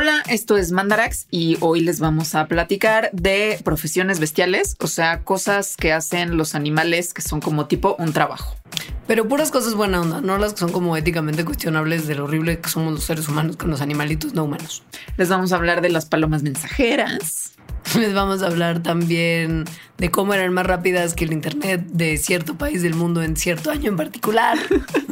Hola, esto es Mandarax y hoy les vamos a platicar de profesiones bestiales, o sea, cosas que hacen los animales que son como tipo un trabajo. Pero puras cosas buena onda, no las que son como éticamente cuestionables de lo horrible que somos los seres humanos con los animalitos no humanos. Les vamos a hablar de las palomas mensajeras. Les vamos a hablar también de cómo eran más rápidas que el Internet de cierto país del mundo en cierto año en particular.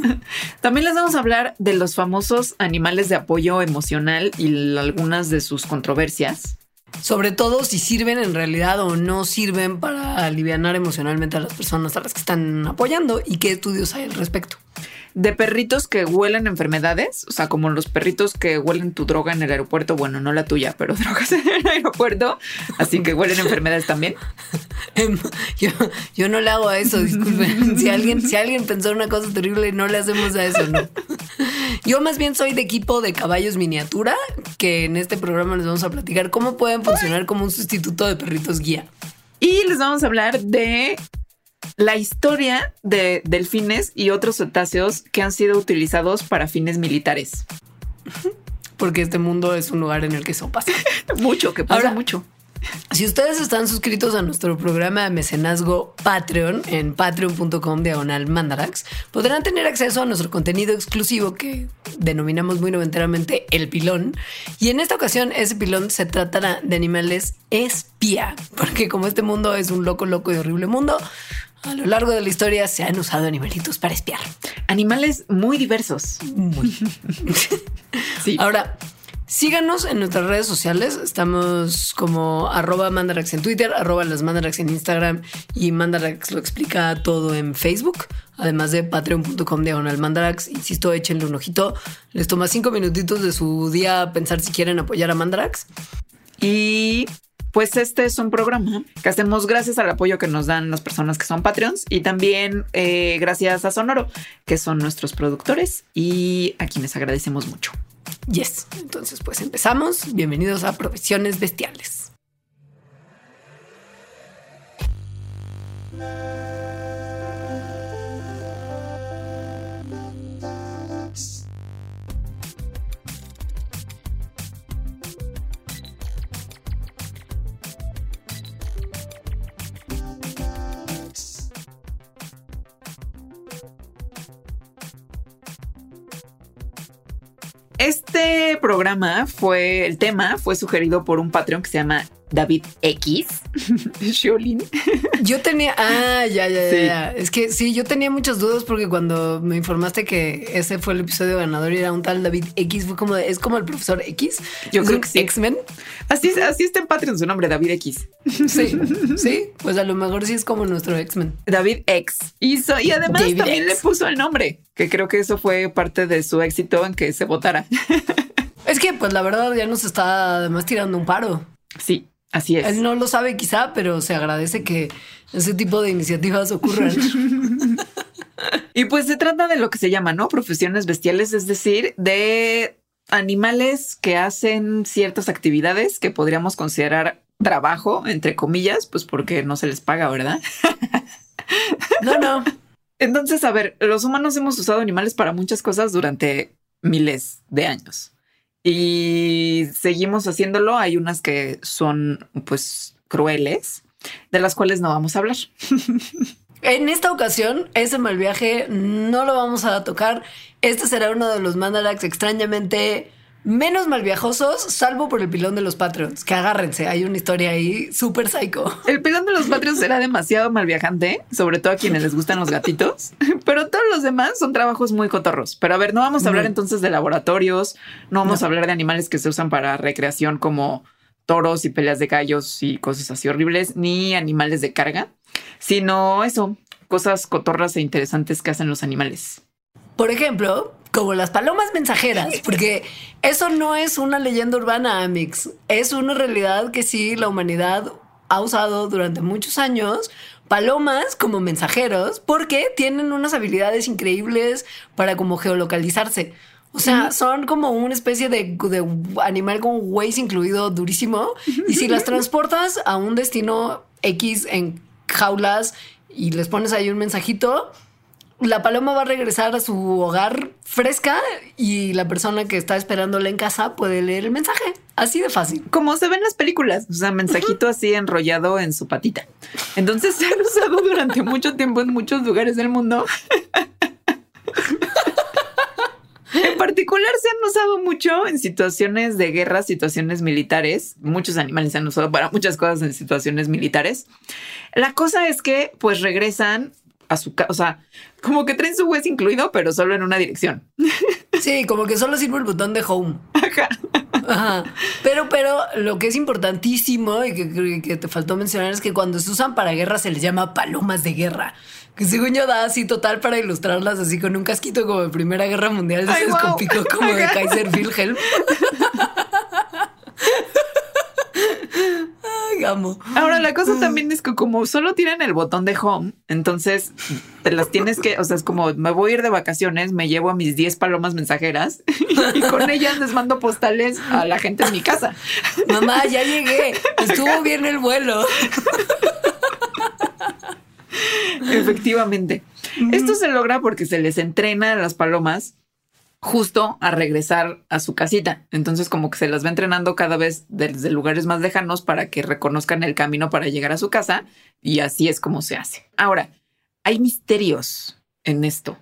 También les vamos a hablar de los famosos animales de apoyo emocional y algunas de sus controversias. Sobre todo si sirven en realidad o no sirven para aliviar emocionalmente a las personas a las que están apoyando y qué estudios hay al respecto de perritos que huelen enfermedades, o sea, como los perritos que huelen tu droga en el aeropuerto, bueno, no la tuya, pero drogas en el aeropuerto, así que huelen enfermedades también. Em, yo, yo no le hago a eso, disculpen. Si alguien, si alguien pensó una cosa terrible, no le hacemos a eso, no. Yo más bien soy de equipo de caballos miniatura, que en este programa les vamos a platicar cómo pueden funcionar como un sustituto de perritos guía. Y les vamos a hablar de la historia de delfines y otros cetáceos que han sido utilizados para fines militares. Porque este mundo es un lugar en el que eso pasa. mucho, que pasa mucho. Si ustedes están suscritos a nuestro programa de mecenazgo Patreon en patreon.com diagonal mandarax, podrán tener acceso a nuestro contenido exclusivo que denominamos muy noventeramente el pilón. Y en esta ocasión ese pilón se tratará de animales espía, porque como este mundo es un loco, loco y horrible mundo, a lo largo de la historia se han usado animalitos para espiar. Animales muy diversos. Muy. sí. Ahora, Síganos en nuestras redes sociales. Estamos como arroba mandarax en Twitter, arroba las mandarax en Instagram y mandarax lo explica todo en Facebook. Además de patreon.com diagonal mandarax. Insisto, échenle un ojito. Les toma cinco minutitos de su día pensar si quieren apoyar a mandarax. Y pues este es un programa que hacemos gracias al apoyo que nos dan las personas que son Patreons y también eh, gracias a Sonoro, que son nuestros productores y a quienes agradecemos mucho. Yes. Entonces, pues empezamos. Bienvenidos a Profesiones Bestiales. Este programa fue, el tema fue sugerido por un Patreon que se llama David X. Sholin. Yo tenía, ah, ya, ya, ya. Es que sí, yo tenía muchas dudas porque cuando me informaste que ese fue el episodio ganador y era un tal David X, fue como, es como el profesor X. Yo creo que sí. X-Men. Así, así está en Patreon su nombre, David X. Sí, sí, pues a lo mejor sí es como nuestro X-Men. David X. Hizo, y además también le puso el nombre, que creo que eso fue parte de su éxito en que se votara. Es que, pues la verdad, ya nos está además tirando un paro. Sí, Así es. Él no lo sabe quizá, pero se agradece que ese tipo de iniciativas ocurran. y pues se trata de lo que se llama, ¿no? Profesiones bestiales, es decir, de animales que hacen ciertas actividades que podríamos considerar trabajo, entre comillas, pues porque no se les paga, ¿verdad? no, no. Entonces, a ver, los humanos hemos usado animales para muchas cosas durante miles de años y seguimos haciéndolo. Hay unas que son pues crueles, de las cuales no vamos a hablar. En esta ocasión, ese mal viaje no lo vamos a tocar. Este será uno de los mandalax extrañamente menos malviajosos, salvo por el pilón de los Patreons. Que agárrense, hay una historia ahí súper psycho. El pilón de los Patreons era demasiado malviajante, sobre todo a quienes les gustan los gatitos, pero todos los demás son trabajos muy cotorros. Pero a ver, no vamos a hablar entonces de laboratorios, no vamos a hablar de animales que se usan para recreación como toros y peleas de gallos y cosas así horribles, ni animales de carga, sino eso, cosas cotorras e interesantes que hacen los animales. Por ejemplo, como las palomas mensajeras, porque eso no es una leyenda urbana, Amix. Es una realidad que sí la humanidad ha usado durante muchos años palomas como mensajeros porque tienen unas habilidades increíbles para como geolocalizarse. O sea, son como una especie de, animal con Waze incluido durísimo. Y si las transportas a un destino X en jaulas y les pones ahí un mensajito, la paloma va a regresar a su hogar fresca y la persona que está esperándola en casa puede leer el mensaje. Así de fácil. Como se ven en las películas, o sea, mensajito así enrollado en su patita. Entonces se han usado durante mucho tiempo en muchos lugares del mundo. En particular se han usado mucho en situaciones de guerra, situaciones militares. Muchos animales se han usado para muchas cosas en situaciones militares. La cosa es que pues regresan a su casa, o sea, como que traen su hues incluido, pero solo en una dirección. Sí, como que solo sirve el botón de home. Ajá. Ajá. Pero, pero lo que es importantísimo y que, que te faltó mencionar es que cuando se usan para guerra se les llama palomas de guerra. Que según yo da así total para ilustrarlas así con un casquito como de Primera Guerra Mundial, Ay, se wow. con pico como de Kaiser Wilhelm. Ahora, la cosa también es que como solo tienen el botón de home, entonces te las tienes que, o sea, es como me voy a ir de vacaciones, me llevo a mis 10 palomas mensajeras y con ellas les mando postales a la gente en mi casa. Mamá, ya llegué. Estuvo bien el vuelo. Efectivamente. Esto se logra porque se les entrena a las palomas justo a regresar a su casita. Entonces como que se las va entrenando cada vez desde lugares más lejanos para que reconozcan el camino para llegar a su casa y así es como se hace. Ahora, hay misterios en esto.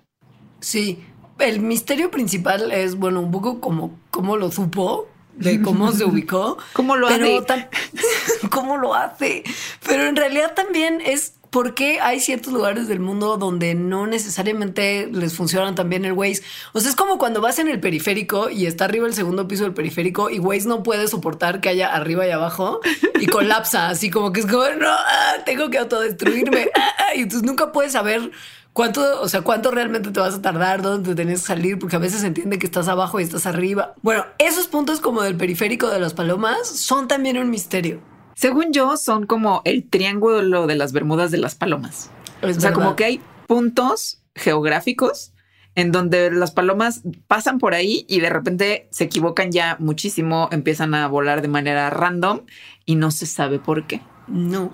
Sí, el misterio principal es, bueno, un poco como cómo lo supo, de cómo se ubicó. ¿Cómo lo pero hace? ¿Cómo lo hace? Pero en realidad también es por qué hay ciertos lugares del mundo donde no necesariamente les funcionan también el Waze. O sea, es como cuando vas en el periférico y está arriba el segundo piso del periférico y Waze no puede soportar que haya arriba y abajo y colapsa, así como que es como, no, ah, tengo que autodestruirme. ah, ah", y entonces nunca puedes saber cuánto, o sea, cuánto realmente te vas a tardar, dónde te tienes que salir, porque a veces se entiende que estás abajo y estás arriba. Bueno, esos puntos como del periférico de las palomas son también un misterio. Según yo, son como el triángulo de las Bermudas de las palomas. Es o sea, verdad. como que hay puntos geográficos en donde las palomas pasan por ahí y de repente se equivocan ya muchísimo, empiezan a volar de manera random y no se sabe por qué. No.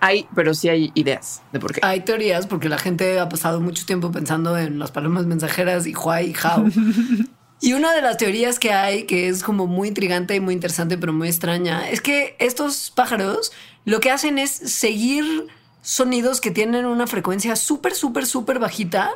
Hay, pero sí hay ideas de por qué. Hay teorías porque la gente ha pasado mucho tiempo pensando en las palomas mensajeras y Huay y How. Y una de las teorías que hay, que es como muy intrigante y muy interesante, pero muy extraña, es que estos pájaros lo que hacen es seguir sonidos que tienen una frecuencia súper, súper, súper bajita.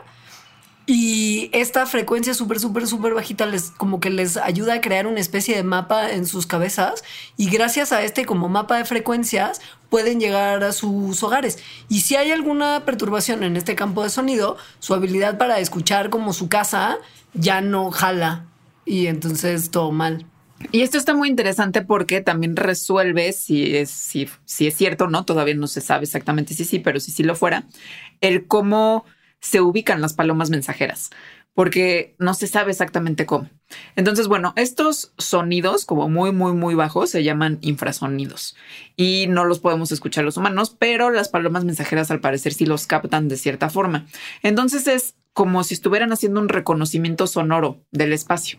Y esta frecuencia súper, súper, súper bajita les como que les ayuda a crear una especie de mapa en sus cabezas y gracias a este como mapa de frecuencias pueden llegar a sus hogares. Y si hay alguna perturbación en este campo de sonido, su habilidad para escuchar como su casa ya no jala y entonces todo mal. Y esto está muy interesante porque también resuelve si es, si, es cierto o no, todavía no se sabe exactamente si sí, pero si sí lo fuera, el cómo se ubican las palomas mensajeras, porque no se sabe exactamente cómo. Entonces, bueno, estos sonidos como muy, muy, muy bajos se llaman infrasonidos y no los podemos escuchar los humanos, pero las palomas mensajeras al parecer sí los captan de cierta forma. Entonces es como si estuvieran haciendo un reconocimiento sonoro del espacio.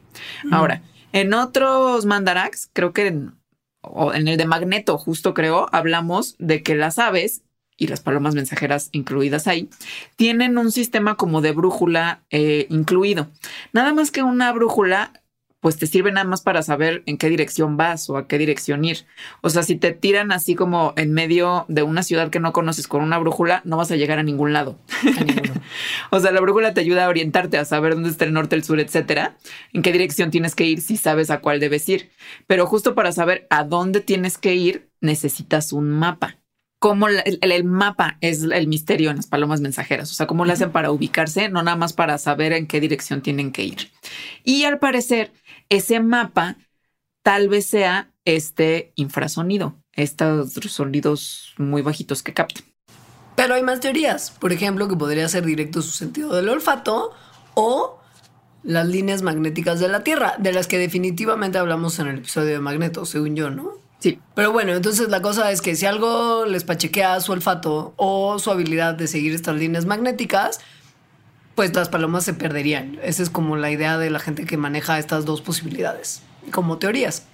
Ahora, en otros mandarax, creo que en, o en el de Magneto, justo creo, hablamos de que las aves y las palomas mensajeras incluidas ahí, tienen un sistema como de brújula eh, incluido. Nada más que una brújula, pues te sirve nada más para saber en qué dirección vas o a qué dirección ir. O sea, si te tiran así como en medio de una ciudad que no conoces con una brújula, no vas a llegar a ningún lado. A. O sea, la brújula te ayuda a orientarte, a saber dónde está el norte, el sur, etcétera, en qué dirección tienes que ir si sabes a cuál debes ir. Pero justo para saber a dónde tienes que ir, necesitas un mapa. Cómo el, el mapa es el misterio en las palomas mensajeras. O sea, cómo lo hacen para ubicarse, no nada más para saber en qué dirección tienen que ir. Y al parecer, ese mapa tal vez sea este infrasonido, estos sonidos muy bajitos que captan. Pero hay más teorías. Por ejemplo, que podría ser directo su sentido del olfato o las líneas magnéticas de la Tierra, de las que definitivamente hablamos en el episodio de Magneto, según yo, ¿no? Sí, Pero bueno, entonces la cosa es que si algo les pachequea su olfato o su habilidad de seguir estas líneas magnéticas, pues las palomas se perderían. Esa es como la idea de la gente que maneja estas dos posibilidades, como teorías.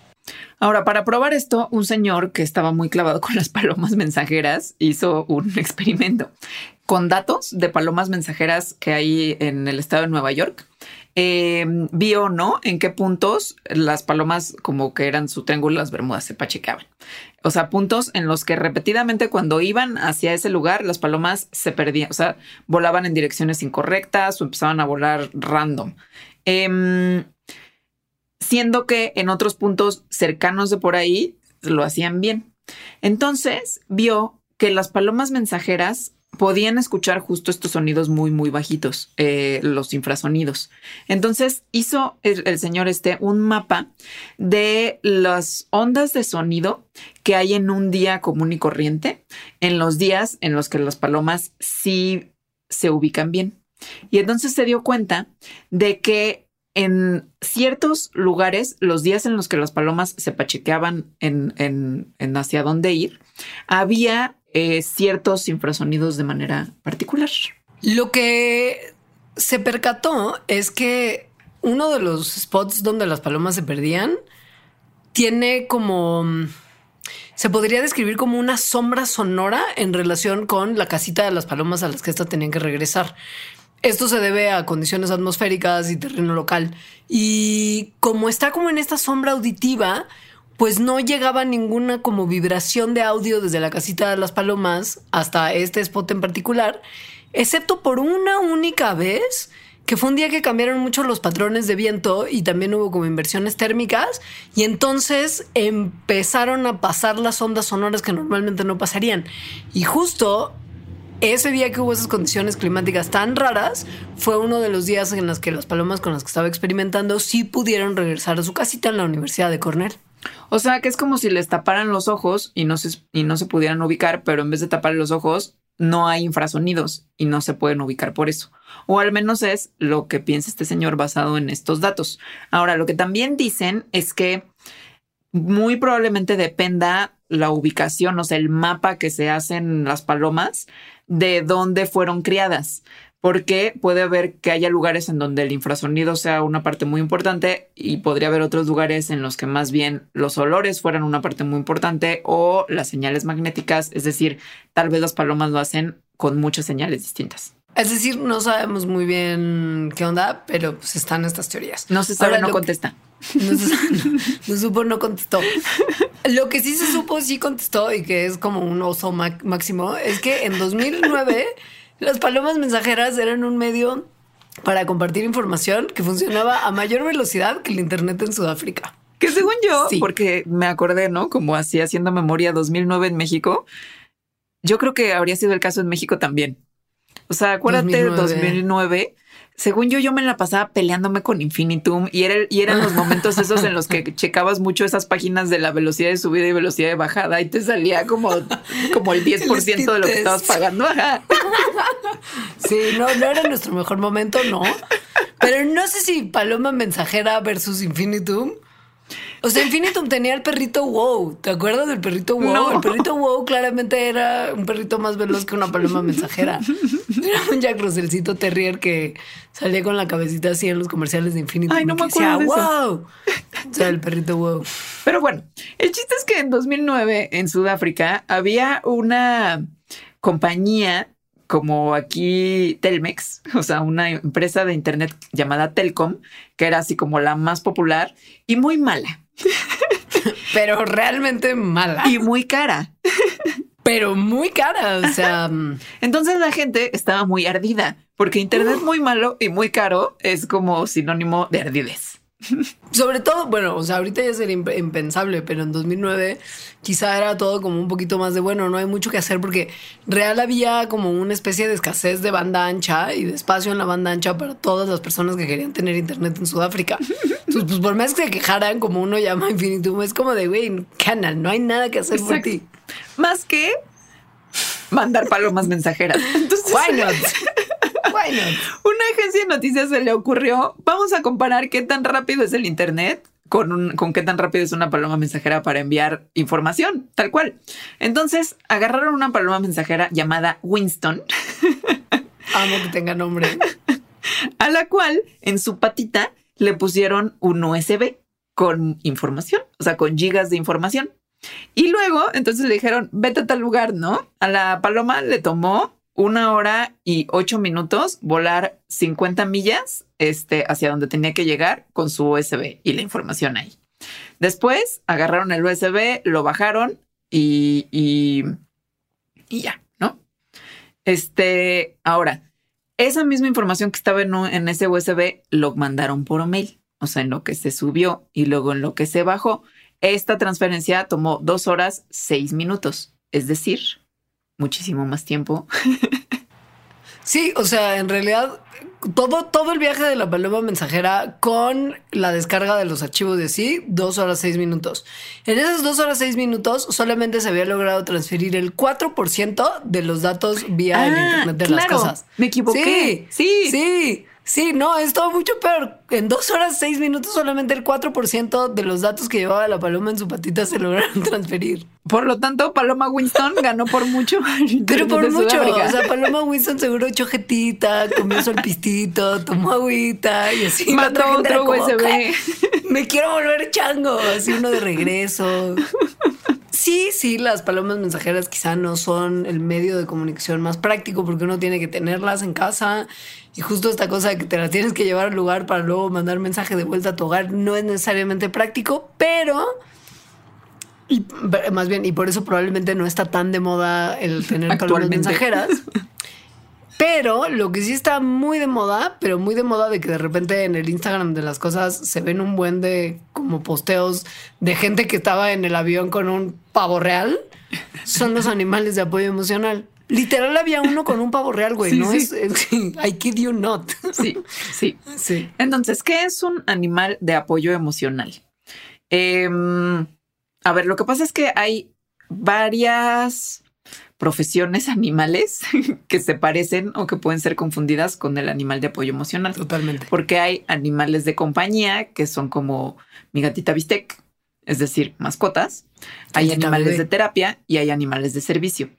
Ahora, para probar esto, un señor que estaba muy clavado con las palomas mensajeras hizo un experimento con datos de palomas mensajeras que hay en el estado de Nueva York. Eh, vio, ¿no? En qué puntos las palomas como que eran su triángulo las Bermudas se pachecaban. O sea, puntos en los que repetidamente cuando iban hacia ese lugar, las palomas se perdían, o sea, volaban en direcciones incorrectas o empezaban a volar random. Em, siendo que en otros puntos cercanos de por ahí lo hacían bien. Entonces vio que las palomas mensajeras podían escuchar justo estos sonidos muy, muy bajitos, eh, los infrasonidos. Entonces hizo el, señor este un mapa de las ondas de sonido que hay en un día común y corriente, en los días en los que las palomas sí se ubican bien. Y entonces se dio cuenta de que en ciertos lugares, los días en los que las palomas se pachequeaban en, en hacia dónde ir, había eh, ciertos infrasonidos de manera particular. Lo que se percató es que uno de los spots donde las palomas se perdían tiene como se podría describir como una sombra sonora en relación con la casita de las palomas a las que éstas tenían que regresar. Esto se debe a condiciones atmosféricas y terreno local. Y como está como en esta sombra auditiva, pues no llegaba ninguna como vibración de audio desde la casita de las palomas hasta este spot en particular, excepto por una única vez que fue un día que cambiaron mucho los patrones de viento y también hubo como inversiones térmicas y entonces empezaron a pasar las ondas sonoras que normalmente no pasarían. Y justo ese día que hubo esas condiciones climáticas tan raras fue uno de los días en los que las palomas con las que estaba experimentando sí pudieron regresar a su casita en la Universidad de Cornell. O sea, que es como si les taparan los ojos y no se, y no se pudieran ubicar, pero en vez de tapar los ojos, no hay infrasonidos y no se pueden ubicar por eso. O al menos es lo que piensa este señor basado en estos datos. Ahora, lo que también dicen es que muy probablemente dependa la ubicación, o sea, el mapa que se hacen las palomas de dónde fueron criadas porque puede haber que haya lugares en donde el infrasonido sea una parte muy importante y podría haber otros lugares en los que más bien los olores fueran una parte muy importante o las señales magnéticas, es decir, tal vez las palomas lo hacen con muchas señales distintas. Es decir, no sabemos muy bien qué onda, pero pues están estas teorías. No se sabe, no contesta. No, no, supo, no contestó. Lo que sí se supo, sí contestó y que es como un oso máximo, es que en 2009 las palomas mensajeras eran un medio para compartir información que funcionaba a mayor velocidad que el Internet en Sudáfrica. Que según yo, porque me acordé, ¿no? Como así haciendo memoria 2009 en México, yo creo que habría sido el caso en México también. O sea, acuérdate de 2009 según yo, yo me la pasaba peleándome con Infinitum y, era, y eran los momentos esos en los que checabas mucho esas páginas de la velocidad de subida y velocidad de bajada y te salía como, como el 10% de lo que estabas pagando. Sí, no, no era nuestro mejor momento, no. Pero no sé si Paloma Mensajera versus Infinitum o sea, Infinitum tenía el perrito wow. ¿Te acuerdas del perrito wow? El perrito wow claramente era un perrito más veloz que una paloma mensajera. Era un Jack Russellcito Terrier que salía con la cabecita así en los comerciales de Infinitum. Ay, no me acuerdo. Decía, wow. O sea, el perrito wow. Pero bueno, el chiste es que en 2009 en Sudáfrica había una compañía como aquí Telmex, o sea, una empresa de Internet llamada Telcom, que era así como la más popular y muy mala. Pero realmente mala. Y muy cara. Pero muy cara, o sea... Mm. Entonces la gente estaba muy ardida, porque Internet muy malo y muy caro es como sinónimo de ardidez. Sobre todo, bueno, o sea, ahorita ya sería impensable, pero en 2009 quizá era todo como un poquito más de bueno, no hay mucho que hacer porque real había como una especie de escasez de banda ancha y de espacio en la banda ancha para todas las personas que querían tener internet en Sudáfrica. Entonces, pues por más que se quejaran, como uno llama Infinitum, es como de, güey, canal, no hay nada que hacer por ti. Más que mandar palomas mensajeras. Entonces, Why not? Una agencia de noticias se le ocurrió, vamos a comparar qué tan rápido es el Internet con, con qué tan rápido es una paloma mensajera para enviar información, tal cual. Entonces agarraron una paloma mensajera llamada Winston. Amo que tenga nombre. A la cual en su patita le pusieron un USB. con información, o sea, con gigas de información. Y luego, entonces le dijeron, vete a tal lugar, ¿no? A la paloma le tomó una hora y ocho minutos volar 50 millas este, hacia donde tenía que llegar con su USB y la información ahí. Después agarraron el USB, lo bajaron y, y, y ya, ¿no? Este, ahora, esa misma información que estaba en, en ese USB lo mandaron por mail, o sea, en lo que se subió y luego en lo que se bajó. Esta transferencia tomó dos horas, seis minutos, es decir, muchísimo más tiempo. Sí, o sea, en realidad todo, todo el viaje de la paloma mensajera con la descarga de los archivos de sí, dos horas seis minutos. En esas dos horas seis minutos solamente se había logrado transferir el 4% de los datos vía el Ah, Internet de claro, las cosas. me equivoqué. Sí. sí. Sí, no, es todo mucho peor. En dos horas, seis minutos, solamente el 4% de los datos que llevaba la paloma en su patita se lograron transferir. Por lo tanto, Paloma Winston ganó por mucho. Pero por mucho. Sudáfrica. O sea, Paloma Winston seguro echó jetita, comió solpistito, tomó agüita y así. Mató otro USB. "Ay, Me quiero volver chango. Así uno de regreso. Sí, sí, las palomas mensajeras quizá no son el medio de comunicación más práctico porque uno tiene que tenerlas en casa y justo esta cosa de que te las tienes que llevar al lugar para luego mandar mensaje de vuelta a tu hogar no es necesariamente práctico, pero y más bien y por eso probablemente no está tan de moda el tener palomas mensajeras. Pero lo que sí está muy de moda, pero muy de moda de que de repente en el Instagram de las cosas se ven un buen de como posteos de gente que estaba en el avión con un pavo real, son los animales de apoyo emocional. Literal había uno con un pavo real, güey. Sí, no sí. es, es- I kid you not. Sí, sí. Sí. Entonces, ¿qué es un animal de apoyo emocional? Em, a ver, lo que pasa es que hay varias profesiones animales que se parecen o que pueden ser confundidas con el animal de apoyo emocional. Totalmente. Porque hay animales de compañía que son como mi gatita bistec, es decir, mascotas. Hay Gatita animales bebé. de terapia y hay animales de servicio.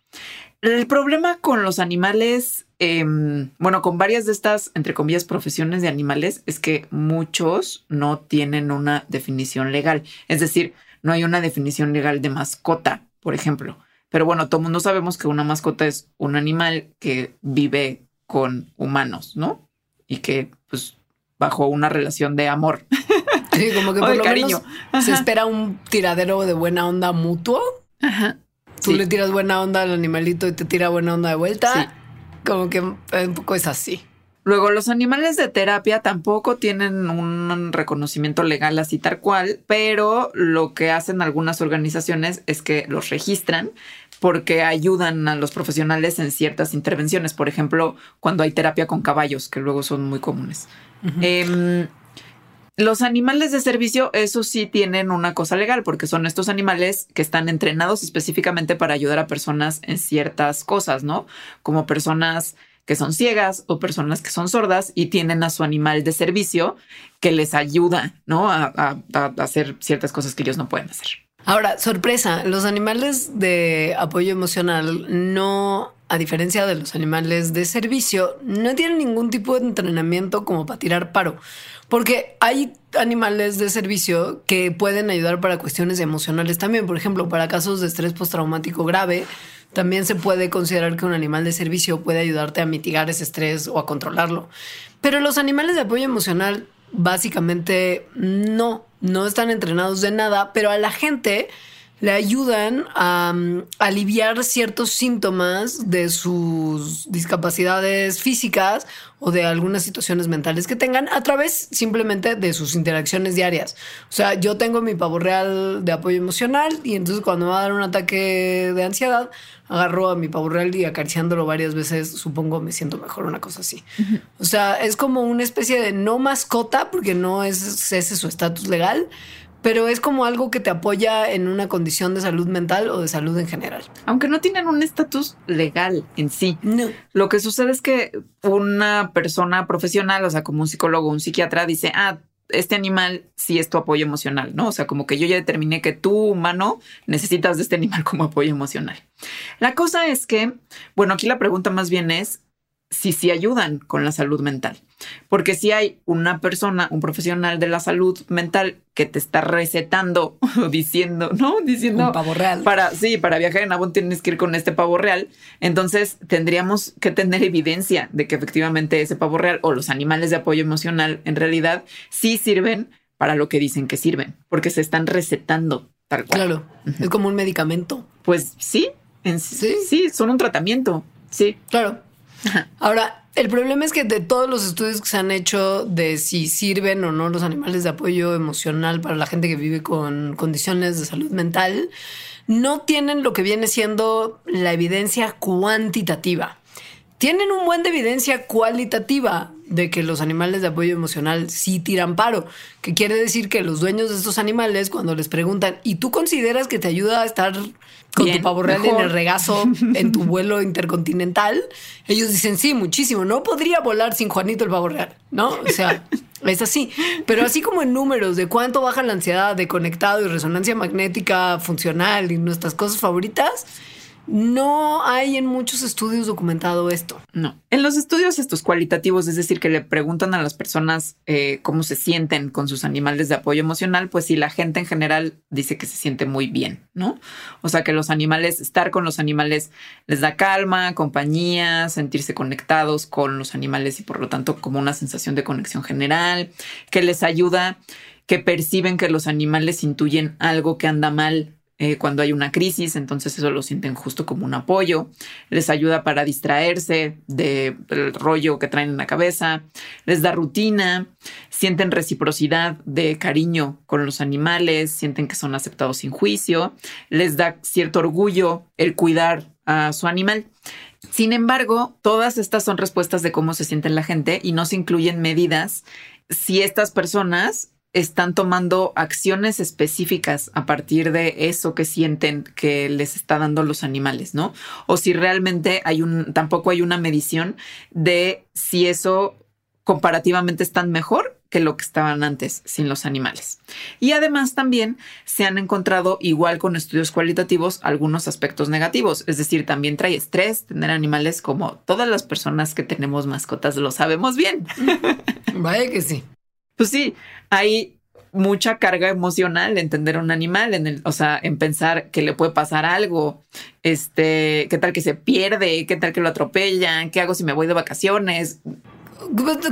El problema con los animales, em, bueno, con varias de estas, entre comillas, profesiones de animales, es que muchos no tienen una definición legal. Es decir, no hay una definición legal de mascota, por ejemplo. Pero bueno, todo el mundo sabemos que una mascota es un animal que vive con humanos, ¿no? Y que, pues, bajo una relación de amor. Sí, como que por lo cariño. menos se espera un tiradero de buena onda mutuo. Ajá. Tú Sí. le tiras buena onda al animalito y te tira buena onda de vuelta. Sí. Como que un poco es así. Luego, los animales de terapia tampoco tienen un reconocimiento legal así tal cual, pero lo que hacen algunas organizaciones es que los registran porque ayudan a los profesionales en ciertas intervenciones. Por ejemplo, cuando hay terapia con caballos, que luego son muy comunes. Em, los animales de servicio, eso sí tienen una cosa legal, porque son estos animales que están entrenados específicamente para ayudar a personas en ciertas cosas, ¿no? Como personas que son ciegas o personas que son sordas y tienen a su animal de servicio que les ayuda, ¿no? A, hacer ciertas cosas que ellos no pueden hacer. Ahora, sorpresa, los animales de apoyo emocional no, a diferencia de los animales de servicio, no tienen ningún tipo de entrenamiento como para tirar paro. Porque hay animales de servicio que pueden ayudar para cuestiones emocionales también. Por ejemplo, para casos de estrés postraumático grave, también se puede considerar que un animal de servicio puede ayudarte a mitigar ese estrés o a controlarlo. Pero los animales de apoyo emocional básicamente no, no están entrenados de nada, pero a la gente le ayudan a um, aliviar ciertos síntomas de sus discapacidades físicas o de algunas situaciones mentales que tengan a través simplemente de sus interacciones diarias. O sea, yo tengo mi pavo real de apoyo emocional y entonces cuando me va a dar un ataque de ansiedad, agarro a mi pavo real y acariciándolo varias veces, supongo me siento mejor, una cosa así. O sea, es como una especie de no mascota, porque no es ese su estatus legal, pero es como algo que te apoya en una condición de salud mental o de salud en general. Aunque no tienen un estatus legal en sí. No. Lo que sucede es que una persona profesional, o sea, como un psicólogo o un psiquiatra, dice, ah, este animal sí es tu apoyo emocional, ¿no? O sea, como que yo ya determiné que tú, humano, necesitas de este animal como apoyo emocional. La cosa es que, bueno, aquí la pregunta más bien es si sí ayudan con la salud mental. Porque si hay una persona, un profesional de la salud mental que te está recetando o diciendo, ¿no? Diciendo Un pavo real. para sí, para viajar en Avon tienes que ir con este pavo real. Entonces tendríamos que tener evidencia de que efectivamente ese pavo real o los animales de apoyo emocional en realidad sí sirven para lo que dicen que sirven, porque se están recetando tal cual. Claro, es como un medicamento. Pues sí, en sí, Sí. sí, son un tratamiento. Sí. Claro. Ahora, el problema es que de todos los estudios que se han hecho de si sirven o no los animales de apoyo emocional para la gente que vive con condiciones de salud mental, no tienen lo que viene siendo la evidencia cuantitativa. Tienen un buen de evidencia cualitativa de que los animales de apoyo emocional sí tiran paro, que quiere decir que los dueños de estos animales cuando les preguntan, ¿y tú consideras que te ayuda a estar con Bien, tu pavo real en el regazo en tu vuelo intercontinental? Ellos dicen, sí, muchísimo, no podría volar sin Juanito el pavo real, ¿no? O sea, es así. Pero así como en números de cuánto baja la ansiedad de conectado y resonancia magnética funcional y nuestras cosas favoritas, no hay en muchos estudios documentado esto. No. En los estudios estos cualitativos, es decir, que le preguntan a las personas eh, cómo se sienten con sus animales de apoyo emocional, pues si la gente en general dice que se siente muy bien, ¿no? O sea, que los animales, estar con los animales les da calma, compañía, sentirse conectados con los animales y por lo tanto como una sensación de conexión general, que les ayuda, que perciben que los animales intuyen algo que anda mal eh, cuando hay una crisis, entonces eso lo sienten justo como un apoyo, les ayuda para distraerse del rollo que traen en la cabeza, les da rutina, sienten reciprocidad de cariño con los animales, sienten que son aceptados sin juicio, les da cierto orgullo el cuidar a su animal. Sin embargo, todas estas son respuestas de cómo se siente la gente y no se incluyen medidas. Si estas personas están tomando acciones específicas a partir de eso que sienten que les está dando los animales, ¿no? O si realmente hay un, tampoco hay una medición de si eso comparativamente están mejor que lo que estaban antes sin los animales. Y además también se han encontrado, igual con estudios cualitativos, algunos aspectos negativos. Es decir, también trae estrés tener animales como todas las personas que tenemos mascotas lo sabemos bien. Vaya que sí. Pues sí, hay mucha carga emocional en tener un animal, en el, o sea, en pensar que le puede pasar algo, este, qué tal que se pierde, qué tal que lo atropellan, qué hago si me voy de vacaciones.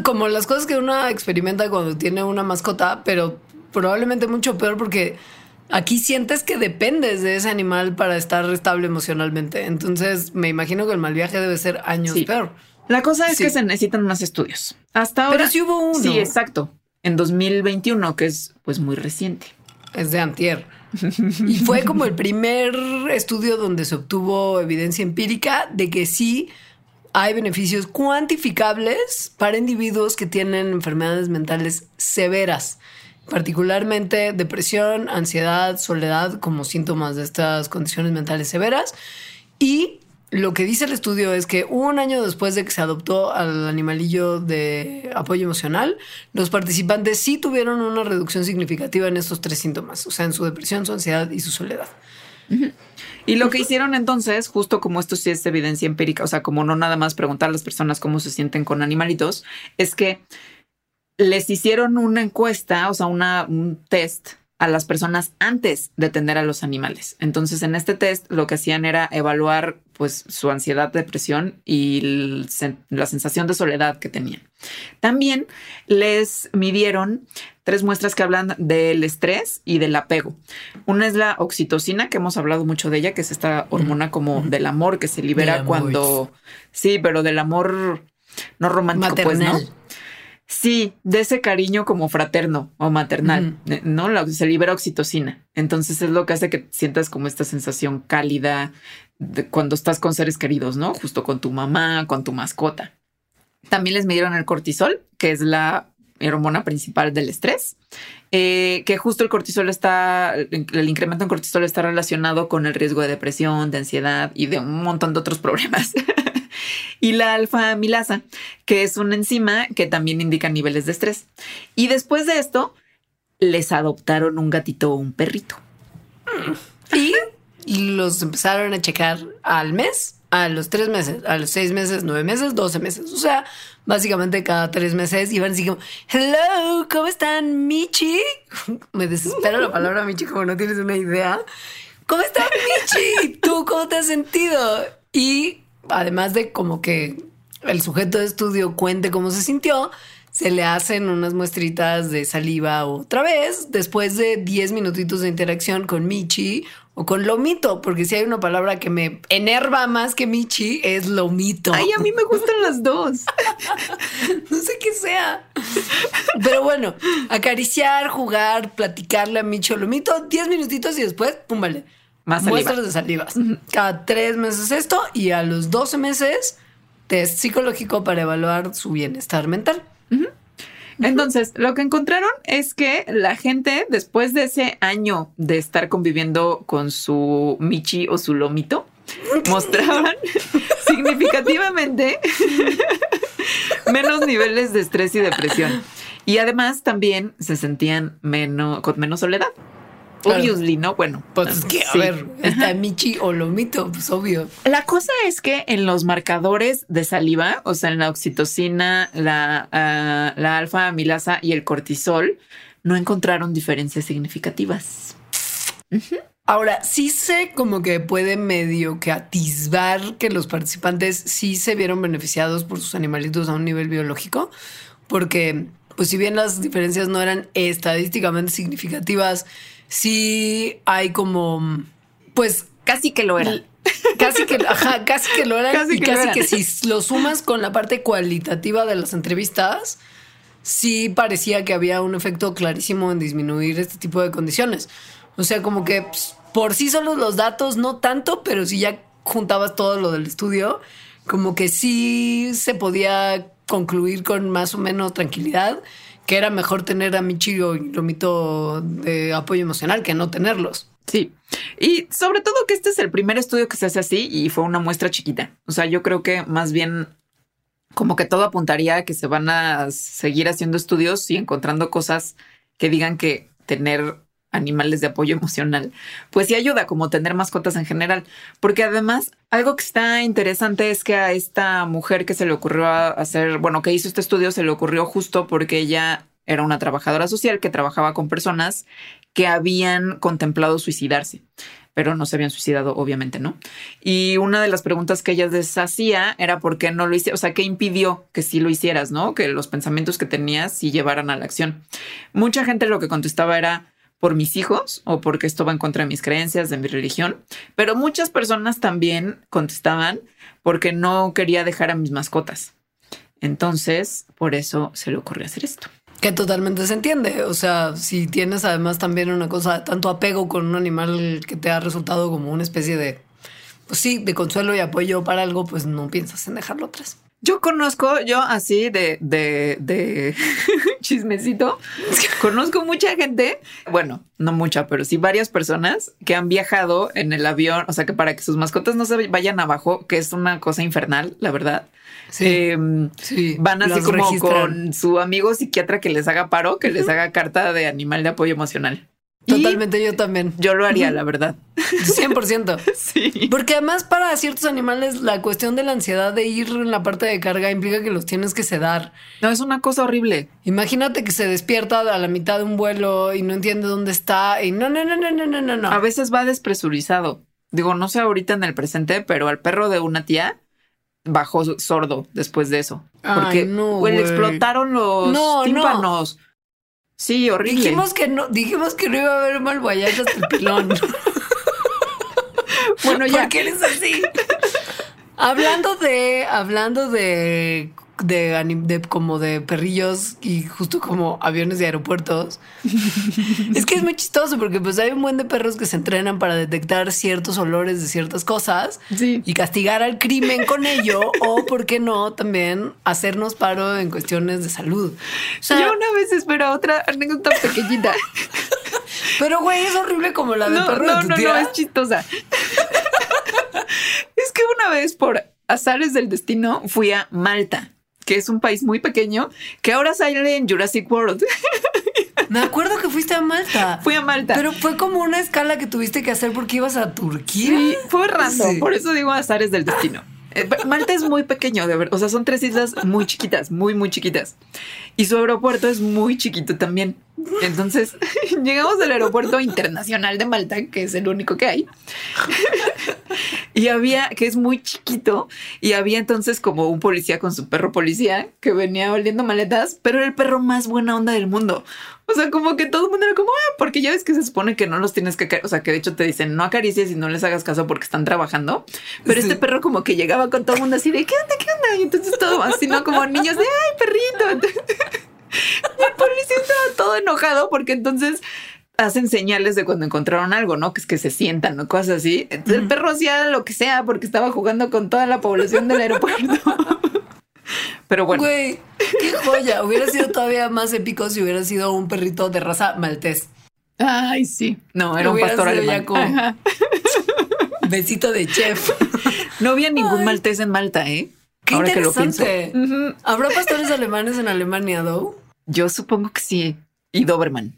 Como las cosas que uno experimenta cuando tiene una mascota, pero probablemente mucho peor porque aquí sientes que dependes de ese animal para estar estable emocionalmente. Entonces me imagino que el mal viaje debe ser años Sí. peor. La cosa es Sí. que se necesitan más estudios. Hasta ahora. Pero sí hubo uno. Sí, exacto. En 2021, que es pues muy reciente. Es de antier. Y fue como el primer estudio donde se obtuvo evidencia empírica de que sí hay beneficios cuantificables para individuos que tienen enfermedades mentales severas, particularmente depresión, ansiedad, soledad como síntomas de estas condiciones mentales severas. Y lo que dice el estudio es que un año después de que se adoptó al animalillo de apoyo emocional, los participantes sí tuvieron una reducción significativa en estos tres síntomas, o sea, en su depresión, su ansiedad y su soledad. Y lo que hicieron entonces, justo como esto sí es evidencia empírica, o sea, como no nada más preguntar a las personas cómo se sienten con animalitos, es que les hicieron una encuesta, o sea, una, un test a las personas antes de tener a los animales. Entonces, en este test lo que hacían era evaluar pues su ansiedad, depresión y la sensación de soledad que tenían. También les midieron tres muestras que hablan del estrés y del apego. Una es la oxitocina, que hemos hablado mucho de ella, que es esta hormona como del amor que se libera cuando... Sí, pero del amor no romántico, pues, ¿no? Sí, de ese cariño como fraterno o maternal, eh, ¿no? La- se libera oxitocina. Entonces es lo que hace que sientas como esta sensación cálida de cuando estás con seres queridos, ¿no? Justo con tu mamá, con tu mascota. También les midieron el cortisol, que es la hormona principal del estrés, eh, que justo el cortisol está, el incremento en cortisol está relacionado con el riesgo de depresión, de ansiedad y de un montón de otros problemas. Y la alfa amilasa, que es una enzima que también indica niveles de estrés. Y después de esto, les adoptaron un gatito o un perrito. Y los empezaron a checar al mes a los tres meses, a los seis meses, nueve meses, doce meses. O sea, básicamente cada tres meses iban así como, hello, ¿cómo están, Michi? Me desespera la palabra Michi como no tienes una idea. ¿Cómo estás, Michi? ¿Tú cómo te has sentido? Y además de como que el sujeto de estudio cuente cómo se sintió, se le hacen unas muestritas de saliva otra vez después de 10 minutitos de interacción con Michi o con Lomito, porque si hay una palabra que me enerva más que Michi es Lomito. Ay, a mí me gustan las dos. no sé qué sea. Pero bueno, acariciar, jugar, platicarle a Michi o Lomito, 10 minutitos y después, pum, vale. Más saliva. Muestras de salivas. Cada tres meses esto y a los 12 meses test psicológico para evaluar su bienestar mental. Entonces, lo que encontraron es que la gente, después de ese año de estar conviviendo con su Michi o su Lomito, mostraban significativamente menos niveles de estrés y depresión. Y además también se sentían menos, con menos soledad. Obviously, ¿no? Bueno, Pues es que, a sí. ver, está Michi o Lomito, pues obvio. La cosa es que en los marcadores de saliva, o sea, en la oxitocina, la, ah, la alfa amilasa y el cortisol, no encontraron diferencias significativas. Ahora, sí sé como que puede medio que atisbar que los participantes sí se vieron beneficiados por sus animalitos a un nivel biológico, porque pues si bien las diferencias no eran estadísticamente significativas, sí hay como, pues Casi que lo era. Casi que, ajá, casi que lo eran. Casi y que lo casi eran. que si lo sumas con la parte cualitativa de las entrevistas, sí parecía que había un efecto clarísimo en disminuir este tipo de condiciones. O sea, como que pues, por sí solos los datos, no tanto, pero si ya juntabas todo lo del estudio, como que sí se podía concluir con más o menos tranquilidad que era mejor tener a Michi y Lomito de apoyo emocional que no tenerlos. Sí. Y sobre todo que este es el primer estudio que se hace así y fue una muestra chiquita. O sea, yo creo que más bien como que todo apuntaría a que se van a seguir haciendo estudios y encontrando cosas que digan que tener animales de apoyo emocional, pues sí ayuda como tener mascotas en general, porque además algo que está interesante es que a esta mujer que se le ocurrió hacer, bueno, que hizo este estudio se le ocurrió justo porque ella era una trabajadora social que trabajaba con personas que habían contemplado suicidarse, pero no se habían suicidado, obviamente, ¿no? Y una de las preguntas que ella les hacía era por qué no lo hicieron, o sea, qué impidió que sí lo hicieras, ¿no? Que los pensamientos que tenías sí llevaran a la acción. Mucha gente lo que contestaba era por mis hijos o porque esto va en contra de mis creencias, de mi religión, pero muchas personas también contestaban porque no quería dejar a mis mascotas. Entonces, por eso se le ocurrió hacer esto. Que totalmente se entiende. O sea, si tienes además también una cosa tanto apego con un animal que te ha resultado como una especie de, pues sí, de consuelo y apoyo para algo, pues no piensas en dejarlo atrás. Yo conozco, yo así de, de, de chismecito, conozco mucha gente, bueno, no mucha, pero sí varias personas que han viajado en el avión, o sea que para que sus mascotas no se vayan abajo, que es una cosa infernal, la verdad. Sí. Eh, Sí, van así como registran. con su amigo psiquiatra que les haga paro, que les haga carta de animal de apoyo emocional. Y Totalmente yo también. yo lo haría, la verdad. 100%. Sí. Porque además para ciertos animales la cuestión de la ansiedad de ir en la parte de carga implica que los tienes que sedar. No, es una cosa horrible. Imagínate que se despierta a la mitad de un vuelo y no entiende dónde está y no, no, no, no, no, no, no. A veces va despresurizado. Digo, no sé ahorita en el presente, pero al perro de una tía bajó sordo después de eso. Ay, Porque no, le explotaron los No, no. Sí, horrible. Dijimos que no, dijimos que no iba a haber mal guayac hasta el pilón. bueno, ya. ¿Por qué eres así? hablando de, hablando de, de, anim- de como de perrillos y justo como aviones de aeropuertos. es que es muy chistoso porque pues hay un buen de perros que se entrenan para detectar ciertos olores de ciertas cosas Sí. y castigar al crimen con ello o, ¿por qué no, también hacernos paro en cuestiones de salud? O sea, Yo una vez espera otra anécdota pequeñita. pero güey, es horrible como la del No, perro no, de tu no, tía. no, es chistosa. es que una vez por azares del destino fui a Malta, que es un país muy pequeño que ahora sale en Jurassic World. Me acuerdo que fuiste a Malta. Fui a Malta. Pero fue como una escala que tuviste que hacer porque ibas a Turquía. Sí, fue random. Sí. Por eso digo azares del destino. Eh, Malta es muy pequeño, de verdad. O sea, son tres islas muy chiquitas, muy, muy chiquitas. Y su aeropuerto es muy chiquito también. Entonces, llegamos al aeropuerto internacional de Malta, que es el único que hay. Y había, que es muy chiquito, y había entonces como un policía con su perro policía que venía oliendo maletas, pero era el perro más buena onda del mundo. O sea, como que todo el mundo era como, ah, porque ya ves que se supone que no los tienes que, o sea, que de hecho te dicen no acaricies y no les hagas caso porque están trabajando. Pero Sí. este perro como que llegaba con todo el mundo así de, ¿qué onda? ¿Qué onda? Y entonces todo así, ¿no? Como niños de, ay, perrito. el policía estaba todo enojado porque entonces hacen señales de cuando encontraron algo, ¿no? Que es que se sientan o cosas así. Entonces el perro hacía lo que sea porque estaba jugando con toda la población del aeropuerto. Pero bueno, Güey, qué joya. Hubiera sido todavía más épico si hubiera sido un perrito de raza maltés. ay, sí. No, era un pastor alemán. Besito de chef. No había ningún Ay. maltés en Malta, ¿eh? Qué Ahora que lo pienso. interesante. ¿Habrá pastores alemanes en Alemania, though? Yo supongo que sí. Y Doberman.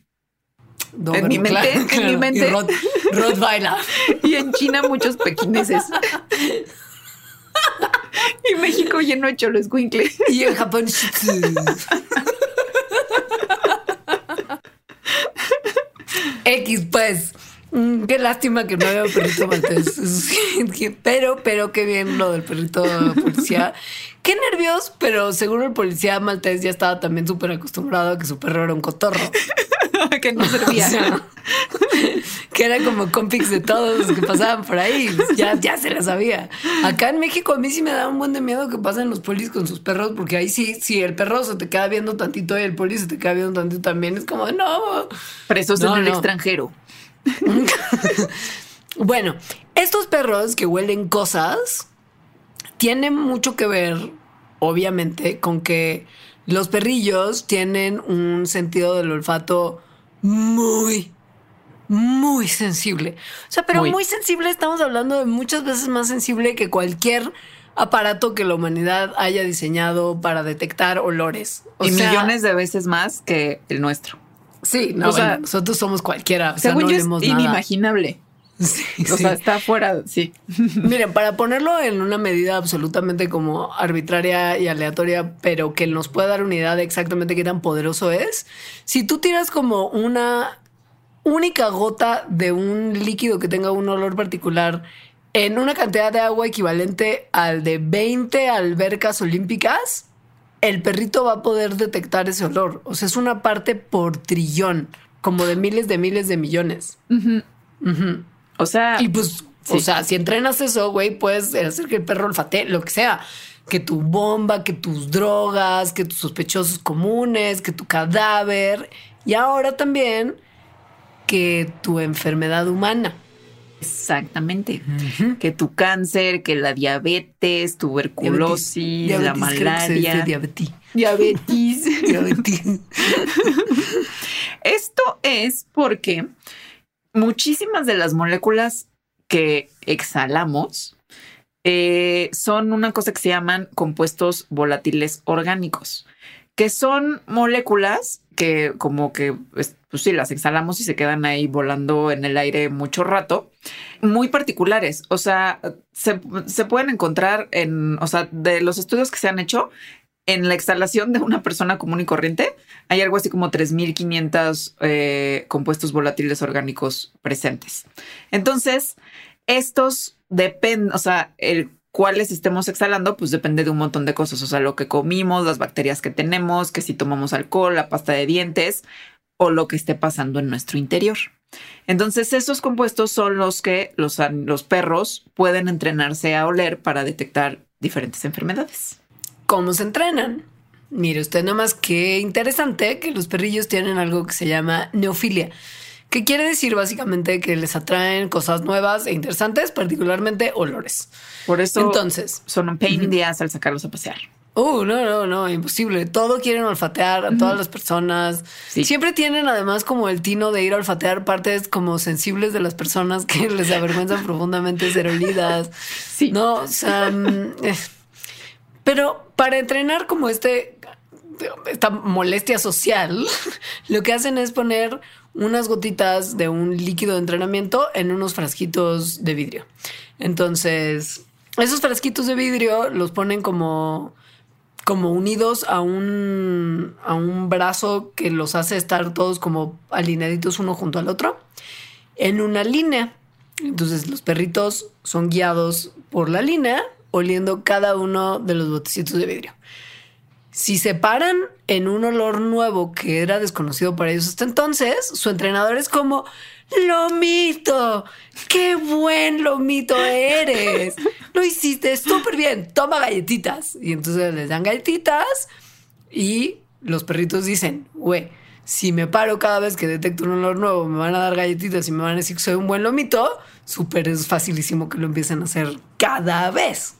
Doberman, mi mente, en mi mente. Y Rot- Rottweiler. Y en China muchos pequineses. y México lleno de cholos Y en Japón, Shih Tzu. X, pues. Mm, Qué lástima que no haya un perrito maltés. Sí, Pero, pero qué bien lo del perrito policía. Qué nervios, pero seguro el policía maltés ya estaba también súper acostumbrado a que su perro era un cotorro. que no servía. O sea, que era como compix de todos los que pasaban por ahí. Ya, ya se la sabía. Acá en México a mí sí me da un buen de miedo que pasen los polis con sus perros, porque ahí sí, si el perro se te queda viendo tantito y el poli se te queda viendo tantito también, es como, no. Presos No, en el no. extranjero. Bueno, estos perros que huelen cosas tienen mucho que ver, obviamente, con que los perrillos tienen un sentido del olfato muy, muy sensible. O sea, pero muy, Muy. sensible, estamos hablando de muchas veces más sensible que cualquier aparato que la humanidad haya diseñado para detectar olores. O y sea, millones de veces más que el nuestro. Sí, no, o sea, bueno, nosotros somos cualquiera. O sea, Según no yo es nada. inimaginable. Sí, O sí. sea, está fuera, sí. Miren, para ponerlo en una medida absolutamente como arbitraria y aleatoria, pero que nos pueda dar una idea de exactamente qué tan poderoso es, si tú tiras como una única gota de un líquido que tenga un olor particular en una cantidad de agua equivalente al de 20 albercas olímpicas, el perrito va a poder detectar ese olor. O sea, es una parte por trillón, como de miles de miles de millones. O sea, Y pues, o sea, si entrenas eso, güey, puedes hacer que el perro olfatee lo que sea. Que tu bomba, que tus drogas, que tus sospechosos comunes, que tu cadáver. Y ahora también que tu enfermedad humana. Exactamente. Que tu cáncer, que la diabetes, tuberculosis, la Diabetes, creo que se dice malaria. diabetes. Diabetes. Diabetes. Esto es porque muchísimas de las moléculas que exhalamos eh, son una cosa que se llaman compuestos volátiles orgánicos, que son moléculas que como que, pues, pues sí, las exhalamos y se quedan ahí volando en el aire mucho rato, muy particulares. O sea, se, se pueden encontrar en, o sea, de los estudios que se han hecho, en la exhalación de una persona común y corriente, hay algo así como 3.500 eh, compuestos volátiles orgánicos presentes. Entonces, estos dependen, o sea, el cuáles estemos exhalando, pues depende de un montón de cosas, o sea, lo que comimos, las bacterias que tenemos, que si tomamos alcohol, la pasta de dientes o lo que esté pasando en nuestro interior. Entonces, esos compuestos son los que los, perros pueden entrenarse a oler para detectar diferentes enfermedades. ¿Cómo se entrenan? Mire usted nomás qué interesante que los perrillos tienen algo que se llama neofilia, que quiere decir básicamente que les atraen cosas nuevas e interesantes, particularmente olores. Por eso Entonces, son un pain in the ass al sacarlos a pasear. Oh, no, no, no, imposible. Todo quieren olfatear a todas las personas. Sí. Siempre tienen además como el tino de ir a olfatear partes como sensibles de las personas que les avergüenzan profundamente ser olidas. Sí. No, o sea, mm, eh. pero para entrenar como este esta molestia social, lo que hacen es poner unas gotitas de un líquido de entrenamiento en unos frasquitos de vidrio. Entonces, esos frasquitos de vidrio los ponen como como unidos a un, a un brazo que los hace estar todos como alineaditos uno junto al otro en una línea. Entonces los perritos son guiados por la línea oliendo cada uno de los botecitos de vidrio. Si se paran en un olor nuevo que era desconocido para ellos hasta entonces, su entrenador es como, Lomito, qué buen lomito eres. Lo hiciste súper bien. Toma galletitas. Y entonces les dan galletitas y los perritos dicen, güey, si me paro cada vez que detecto un olor nuevo, me van a dar galletitas y me van a decir que soy un buen lomito, súper es facilísimo que lo empiecen a hacer cada vez.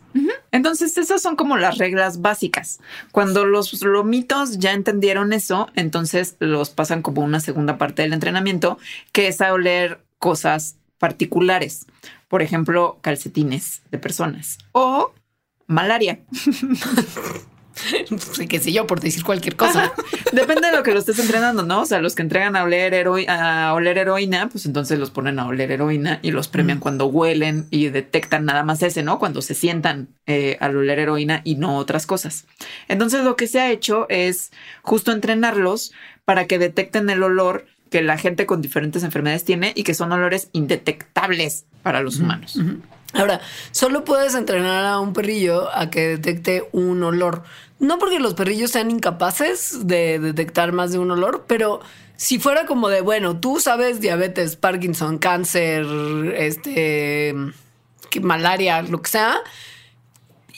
Entonces, esas son como las reglas básicas. Cuando los lomitos ya entendieron eso, entonces los pasan como una segunda parte del entrenamiento, que es a oler cosas particulares. Por ejemplo, calcetines de personas o malaria. qué sé yo, por decir cualquier cosa. Depende de lo que lo estés entrenando, ¿no? O sea, los que entregan a oler, a oler heroína, pues entonces los ponen a oler heroína y los premian cuando huelen y detectan nada más ese, ¿no? Cuando se sientan eh, al oler heroína y no otras cosas. Entonces lo que se ha hecho es justo entrenarlos para que detecten el olor que la gente con diferentes enfermedades tiene y que son olores indetectables para los humanos. Ahora, solo puedes entrenar a un perrillo a que detecte un olor. No porque los perrillos sean incapaces de detectar más de un olor, pero si fuera como de, bueno, tú sabes diabetes, Parkinson, cáncer, este, malaria, lo que sea,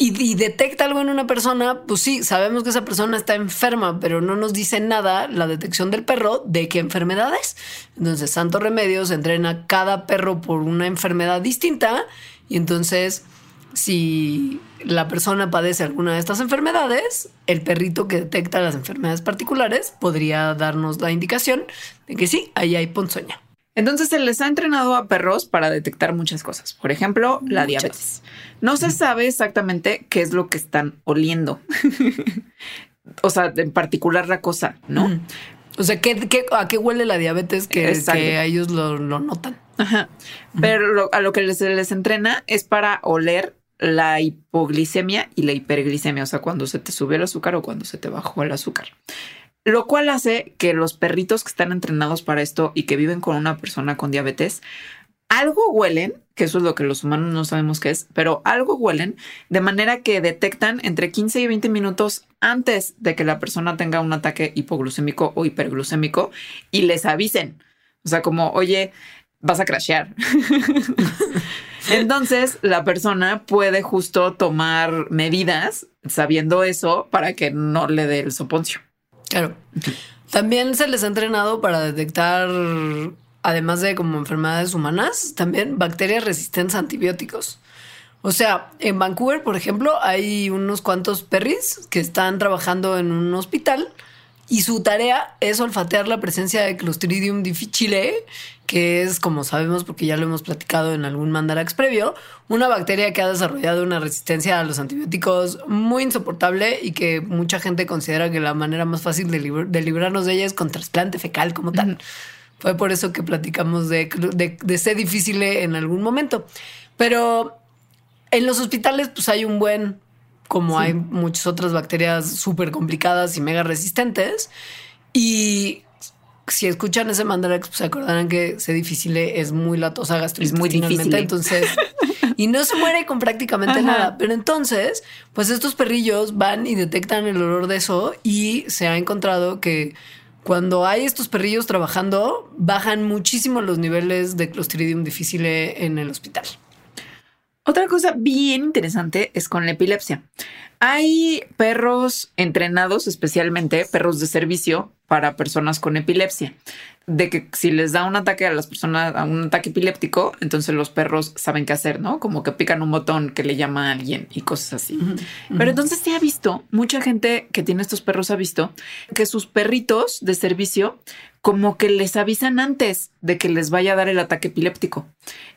y, detecta algo en una persona, pues sí, sabemos que esa persona está enferma, pero no nos dice nada la detección del perro de qué enfermedad es. Entonces, Santo Remedios entrena cada perro por una enfermedad distinta y entonces, si la persona padece alguna de estas enfermedades, el perrito que detecta las enfermedades particulares podría darnos la indicación de que sí, ahí hay ponzoña. Entonces se les ha entrenado a perros para detectar muchas cosas. Por ejemplo, la diabetes. No se sabe exactamente qué es lo que están oliendo. o sea, en particular la cosa, ¿no? O sea, a qué huele la diabetes que, a ellos lo, notan? Ajá. Pero a lo que les, les entrena es para oler la hipoglicemia y la hiperglicemia, o sea, cuando se te subió el azúcar o cuando se te bajó el azúcar. Lo cual hace que los perritos que están entrenados para esto y que viven con una persona con diabetes, algo huelen, que eso es lo que los humanos no sabemos qué es, pero algo huelen de manera que detectan entre 15 y 20 minutos antes de que la persona tenga un ataque hipoglucémico o hiperglucémico y les avisen. O sea, como, oye, vas a crashear. Entonces, la persona puede justo tomar medidas sabiendo eso para que no le dé el soponcio. Claro. También se les ha entrenado para detectar, además de como enfermedades humanas, también bacterias resistentes a antibióticos. O sea, en Vancouver, por ejemplo, hay unos cuantos perris que están trabajando en un hospital y su tarea es olfatear la presencia de Clostridium difficile, que es, como sabemos, porque ya lo hemos platicado en algún mandarax previo, una bacteria que ha desarrollado una resistencia a los antibióticos muy insoportable y que mucha gente considera que la manera más fácil de, librarnos de ella es con trasplante fecal como tal. Fue por eso que platicamos de, de, de ser difícil en algún momento. Pero en los hospitales, pues hay un buen como hay muchas otras bacterias súper complicadas y mega resistentes. Y si escuchan ese mandarax, pues se acordarán que C difícil es muy latosa gastrointestinalmente. muy Entonces, y no se muere con prácticamente nada. Pero entonces, pues estos perrillos van y detectan el olor de eso y se ha encontrado que cuando hay estos perrillos trabajando, bajan muchísimo los niveles de Clostridium difficile en el hospital. Otra cosa bien interesante es con la epilepsia. Hay perros entrenados, especialmente perros de servicio para personas con epilepsia. De que si les da un ataque a las personas, a un ataque epiléptico, entonces los perros saben qué hacer, ¿no? Como que pican un botón que le llama a alguien y cosas así. Pero entonces se ha visto, mucha gente que tiene estos perros ha visto que sus perritos de servicio como que les avisan antes de que les vaya a dar el ataque epiléptico.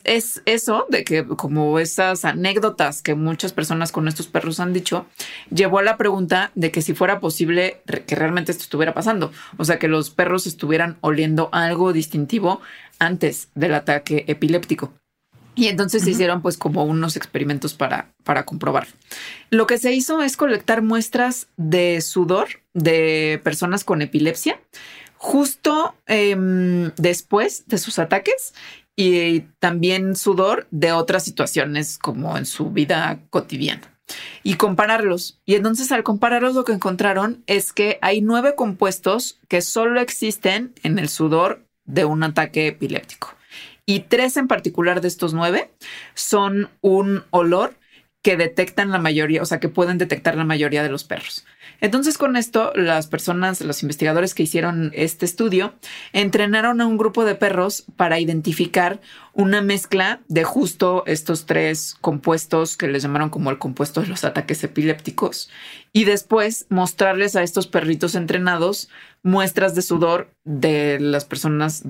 Es eso de que como esas anécdotas que muchas personas con estos perros han dicho, llevó a la pregunta de que si fuera posible que realmente esto estuviera pasando, o sea, que los perros estuvieran oliendo algo distintivo antes del ataque epiléptico. Y entonces se hicieron pues como unos experimentos para, para comprobar. Lo que se hizo es colectar muestras de sudor de personas con epilepsia justo em, después de sus ataques y también sudor de otras situaciones como en su vida cotidiana y compararlos. Y entonces al compararlos lo que encontraron es que hay nueve compuestos que solo existen en el sudor de un ataque epiléptico. Y tres en particular de estos nueve son un olor que detectan la mayoría, o sea, que pueden detectar la mayoría de los perros. Entonces, con esto, las personas, los investigadores que hicieron este estudio, entrenaron a un grupo de perros para identificar una mezcla de justo estos tres compuestos que les llamaron como el compuesto de los ataques epilépticos y después mostrarles a estos perritos entrenados muestras de sudor de las personas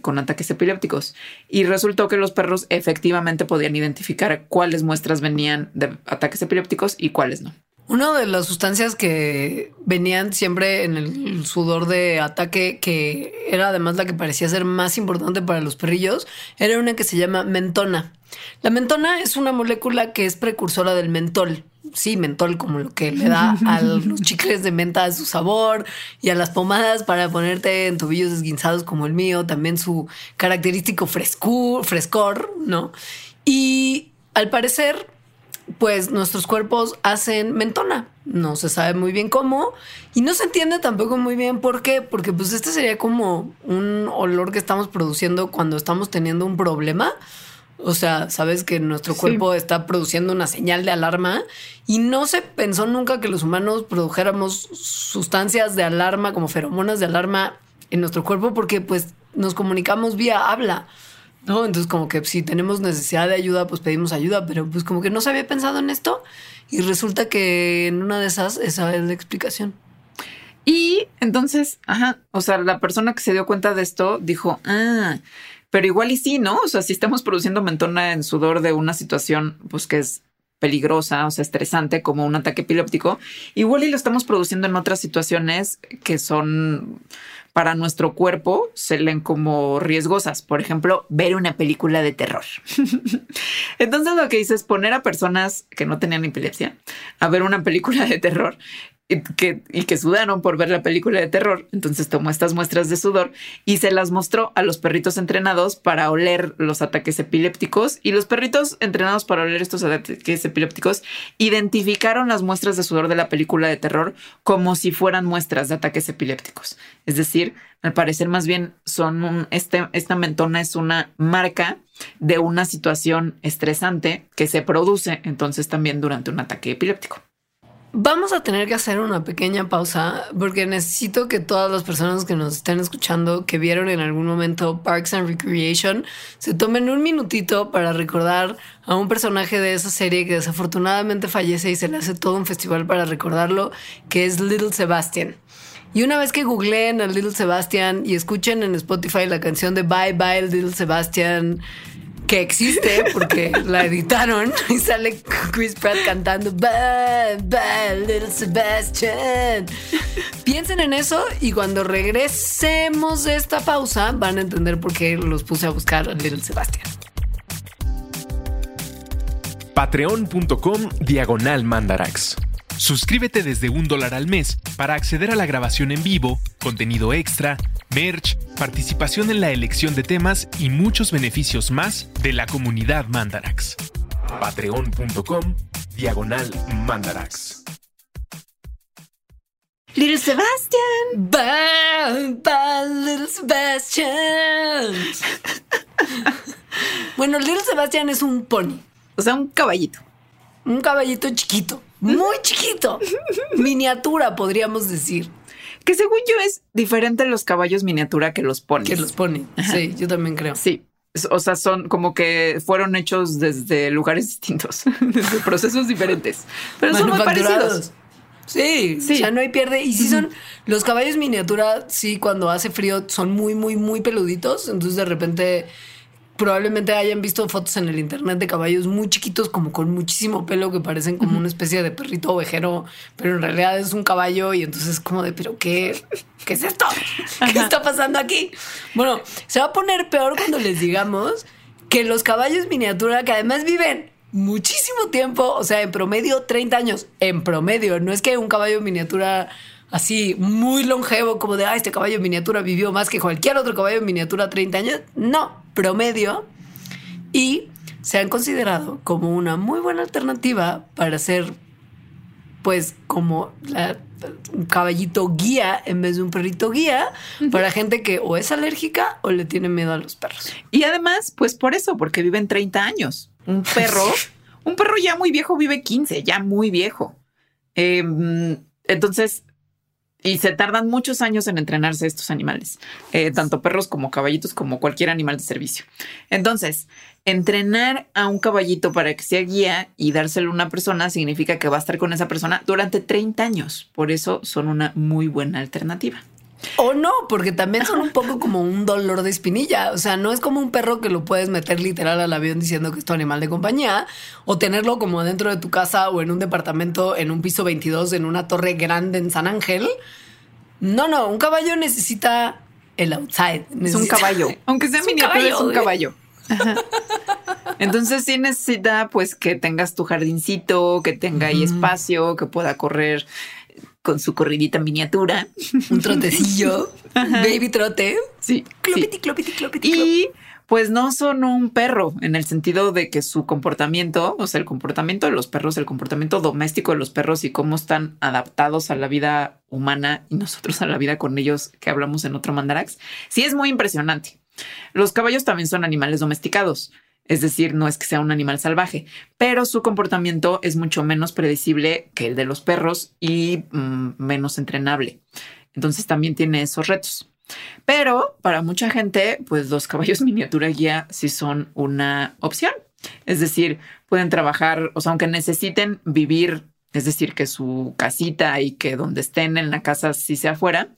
con ataques epilépticos. Y resultó que los perros efectivamente podían identificar cuáles muestras venían de ataques epilépticos y cuáles no. Una de las sustancias que venían siempre en el sudor de ataque, que era además la que parecía ser más importante para los perrillos, era una que se llama mentona. La mentona es una molécula que es precursora del mentol. Sí, mentol, como lo que le da a los chicles de menta su sabor y a las pomadas para ponerte en tobillos desguinzados como el mío, también su característico frescor, ¿no? Y al parecer, pues nuestros cuerpos hacen mentona. No se sabe muy bien cómo y no se entiende tampoco muy bien por qué, porque pues este sería como un olor que estamos produciendo cuando estamos teniendo un problema. O sea, sabes que nuestro cuerpo está produciendo una señal de alarma y no se pensó nunca que los humanos produjéramos sustancias de alarma como feromonas de alarma en nuestro cuerpo porque pues nos comunicamos vía habla. ¿No? Entonces como que si tenemos necesidad de ayuda, pues pedimos ayuda, pero pues como que no se había pensado en esto y resulta que en una de esas esa es la explicación. Y entonces, ajá, o sea, la persona que se dio cuenta de esto dijo, ah, pero igual y sí, ¿no? O sea, si estamos produciendo mentona en sudor de una situación, pues que es peligrosa, o sea, estresante, como un ataque epiléptico, igual y lo estamos produciendo en otras situaciones que son para nuestro cuerpo se leen como riesgosas. Por ejemplo, ver una película de terror. Entonces lo que hice es poner a personas que no tenían epilepsia a ver una película de terror y que, y que sudaron por ver la película de terror. Entonces tomó estas muestras de sudor y se las mostró a los perritos entrenados para oler los ataques epilépticos. Y los perritos entrenados para oler estos ataques epilépticos identificaron las muestras de sudor de la película de terror como si fueran muestras de ataques epilépticos. Es decir, al parecer más bien son un, este, esta mentona es una marca de una situación estresante que se produce entonces también durante un ataque epiléptico. Vamos a tener que hacer una pequeña pausa porque necesito que todas las personas que nos estén escuchando, que vieron en algún momento Parks and Recreation, se tomen un minutito para recordar a un personaje de esa serie que desafortunadamente fallece y se le hace todo un festival para recordarlo, que es Little Sebastian. Y una vez que googleen a Little Sebastian y escuchen en Spotify la canción de Bye Bye Little Sebastian, que existe porque la editaron y sale Chris Pratt cantando Bye, bye, little Sebastian. Piensen en eso y cuando regresemos de esta pausa van a entender por qué los puse a buscar a Little Sebastian. Patreon.com Diagonal Mandarax. Suscríbete desde un dólar al mes para acceder a la grabación en vivo, contenido extra, merch, participación en la elección de temas y muchos beneficios más de la comunidad Mandarax. Patreon.com Diagonal Mandarax. Little Sebastian. Bye, bye, Little Sebastian. bueno, Little Sebastian es un pony. O sea, un caballito. Un caballito chiquito. Muy chiquito. Miniatura, podríamos decir. Que según yo es diferente los caballos miniatura que los ponis. Que los pone. Sí, yo también creo. Sí. O sea, son como que fueron hechos desde lugares distintos, desde procesos diferentes, pero son muy parecidos. Sí, Sí. sea, no hay pierde. Y sí son, los caballos miniatura, sí, cuando hace frío son muy, muy, muy peluditos. Entonces de repente probablemente hayan visto fotos en el internet de caballos muy chiquitos, como con muchísimo pelo, que parecen como una especie de perrito ovejero, pero en realidad es un caballo y entonces es como de, pero ¿qué, qué es esto? ¿Qué está pasando aquí? Bueno, se va a poner peor cuando les digamos que los caballos miniatura, que además viven muchísimo tiempo, o sea, en promedio 30 años, en promedio, no es que un caballo miniatura así muy longevo, como de, ah, este caballo miniatura vivió más que cualquier otro caballo miniatura 30 años, no, promedio, y se han considerado como una muy buena alternativa para ser, pues, como la- un caballito guía en vez de un perrito guía para gente que o es alérgica o le tiene miedo a los perros. Y además, pues por eso, porque viven 30 años. Un perro, un perro ya muy viejo vive 15, ya muy viejo. Eh, entonces, y se tardan muchos años en entrenarse estos animales, eh, tanto perros como caballitos, como cualquier animal de servicio. Entonces, entrenar a un caballito para que sea guía y dárselo a una persona significa que va a estar con esa persona durante 30 años. Por eso son una muy buena alternativa. O no, porque también son un poco como un dolor de espinilla. O sea, no es como un perro que lo puedes meter literal al avión diciendo que es tu animal de compañía o tenerlo como dentro de tu casa o en un departamento en un piso 22 en una torre grande en San Ángel. No, no, un caballo necesita el outside. Es un caballo. Aunque sea Es miniatura, es un ¿eh? caballo. Ajá. Entonces sí necesita pues que tengas tu jardincito, que tenga ahí espacio, que pueda correr con su corridita miniatura. Un trotecillo, baby trote. Sí. Clopiti, sí. clopiti, clopiti. Y pues no son un perro en el sentido de que su comportamiento, o sea, el comportamiento de los perros, el comportamiento doméstico de los perros y cómo están adaptados a la vida humana y nosotros a la vida con ellos que hablamos en otro Mandarax, sí es muy impresionante. Los caballos también son animales domesticados. Es decir, no es que sea un animal salvaje, pero su comportamiento es mucho menos predecible que el de los perros y mm, menos entrenable. Entonces también tiene esos retos. Pero para mucha gente, pues los caballos miniatura guía sí son una opción. Es decir, pueden trabajar, o sea, aunque necesiten vivir, es decir, que su casita y que donde estén en la casa sí sea afuera,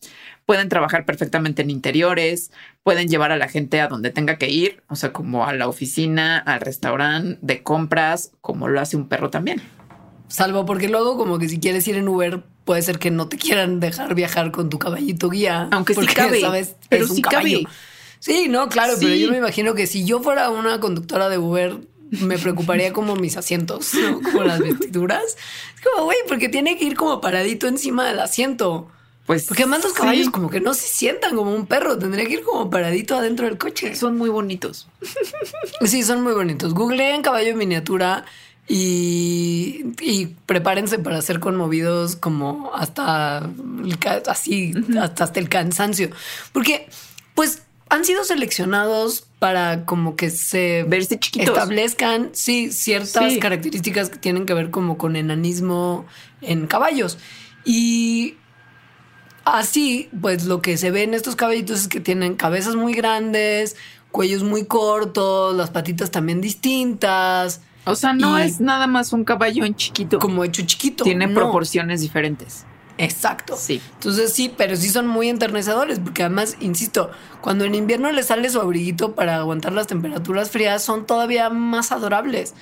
pueden trabajar perfectamente en interiores, pueden llevar a la gente a donde tenga que ir, o sea, como a la oficina, al restaurante, de compras, como lo hace un perro también. Salvo porque luego como que si quieres ir en Uber puede ser que no te quieran dejar viajar con tu caballito guía. Aunque sí porque, cabe, ¿sabes? pero Es un sí caballo. cabe. Sí, no, claro, pero yo me imagino que si yo fuera una conductora de Uber me preocuparía como mis asientos, ¿no? como las vestiduras. Es como, güey, porque tiene que ir como paradito encima del asiento. Pues Porque además los sí, caballos como que no se sientan como un perro, tendría que ir como paradito adentro del coche. son muy bonitos. Sí, son muy bonitos. Googleen caballo en miniatura y, y prepárense para ser conmovidos como hasta el así, hasta, hasta el cansancio. Porque, pues, han sido seleccionados para como que se Verse chiquitos. establezcan, sí, ciertas Sí. características que tienen que ver como con enanismo en caballos. Y así, pues lo que se ve en estos caballitos es que tienen cabezas muy grandes, cuellos muy cortos, las patitas también distintas, O sea, no Y- es nada más un caballo en chiquito. como hecho chiquito. Tiene No, proporciones diferentes. Exacto. Sí. Entonces sí, pero sí son muy enternecedores, porque además, insisto, cuando en invierno les sale su abriguito para aguantar las temperaturas frías, son todavía más adorables.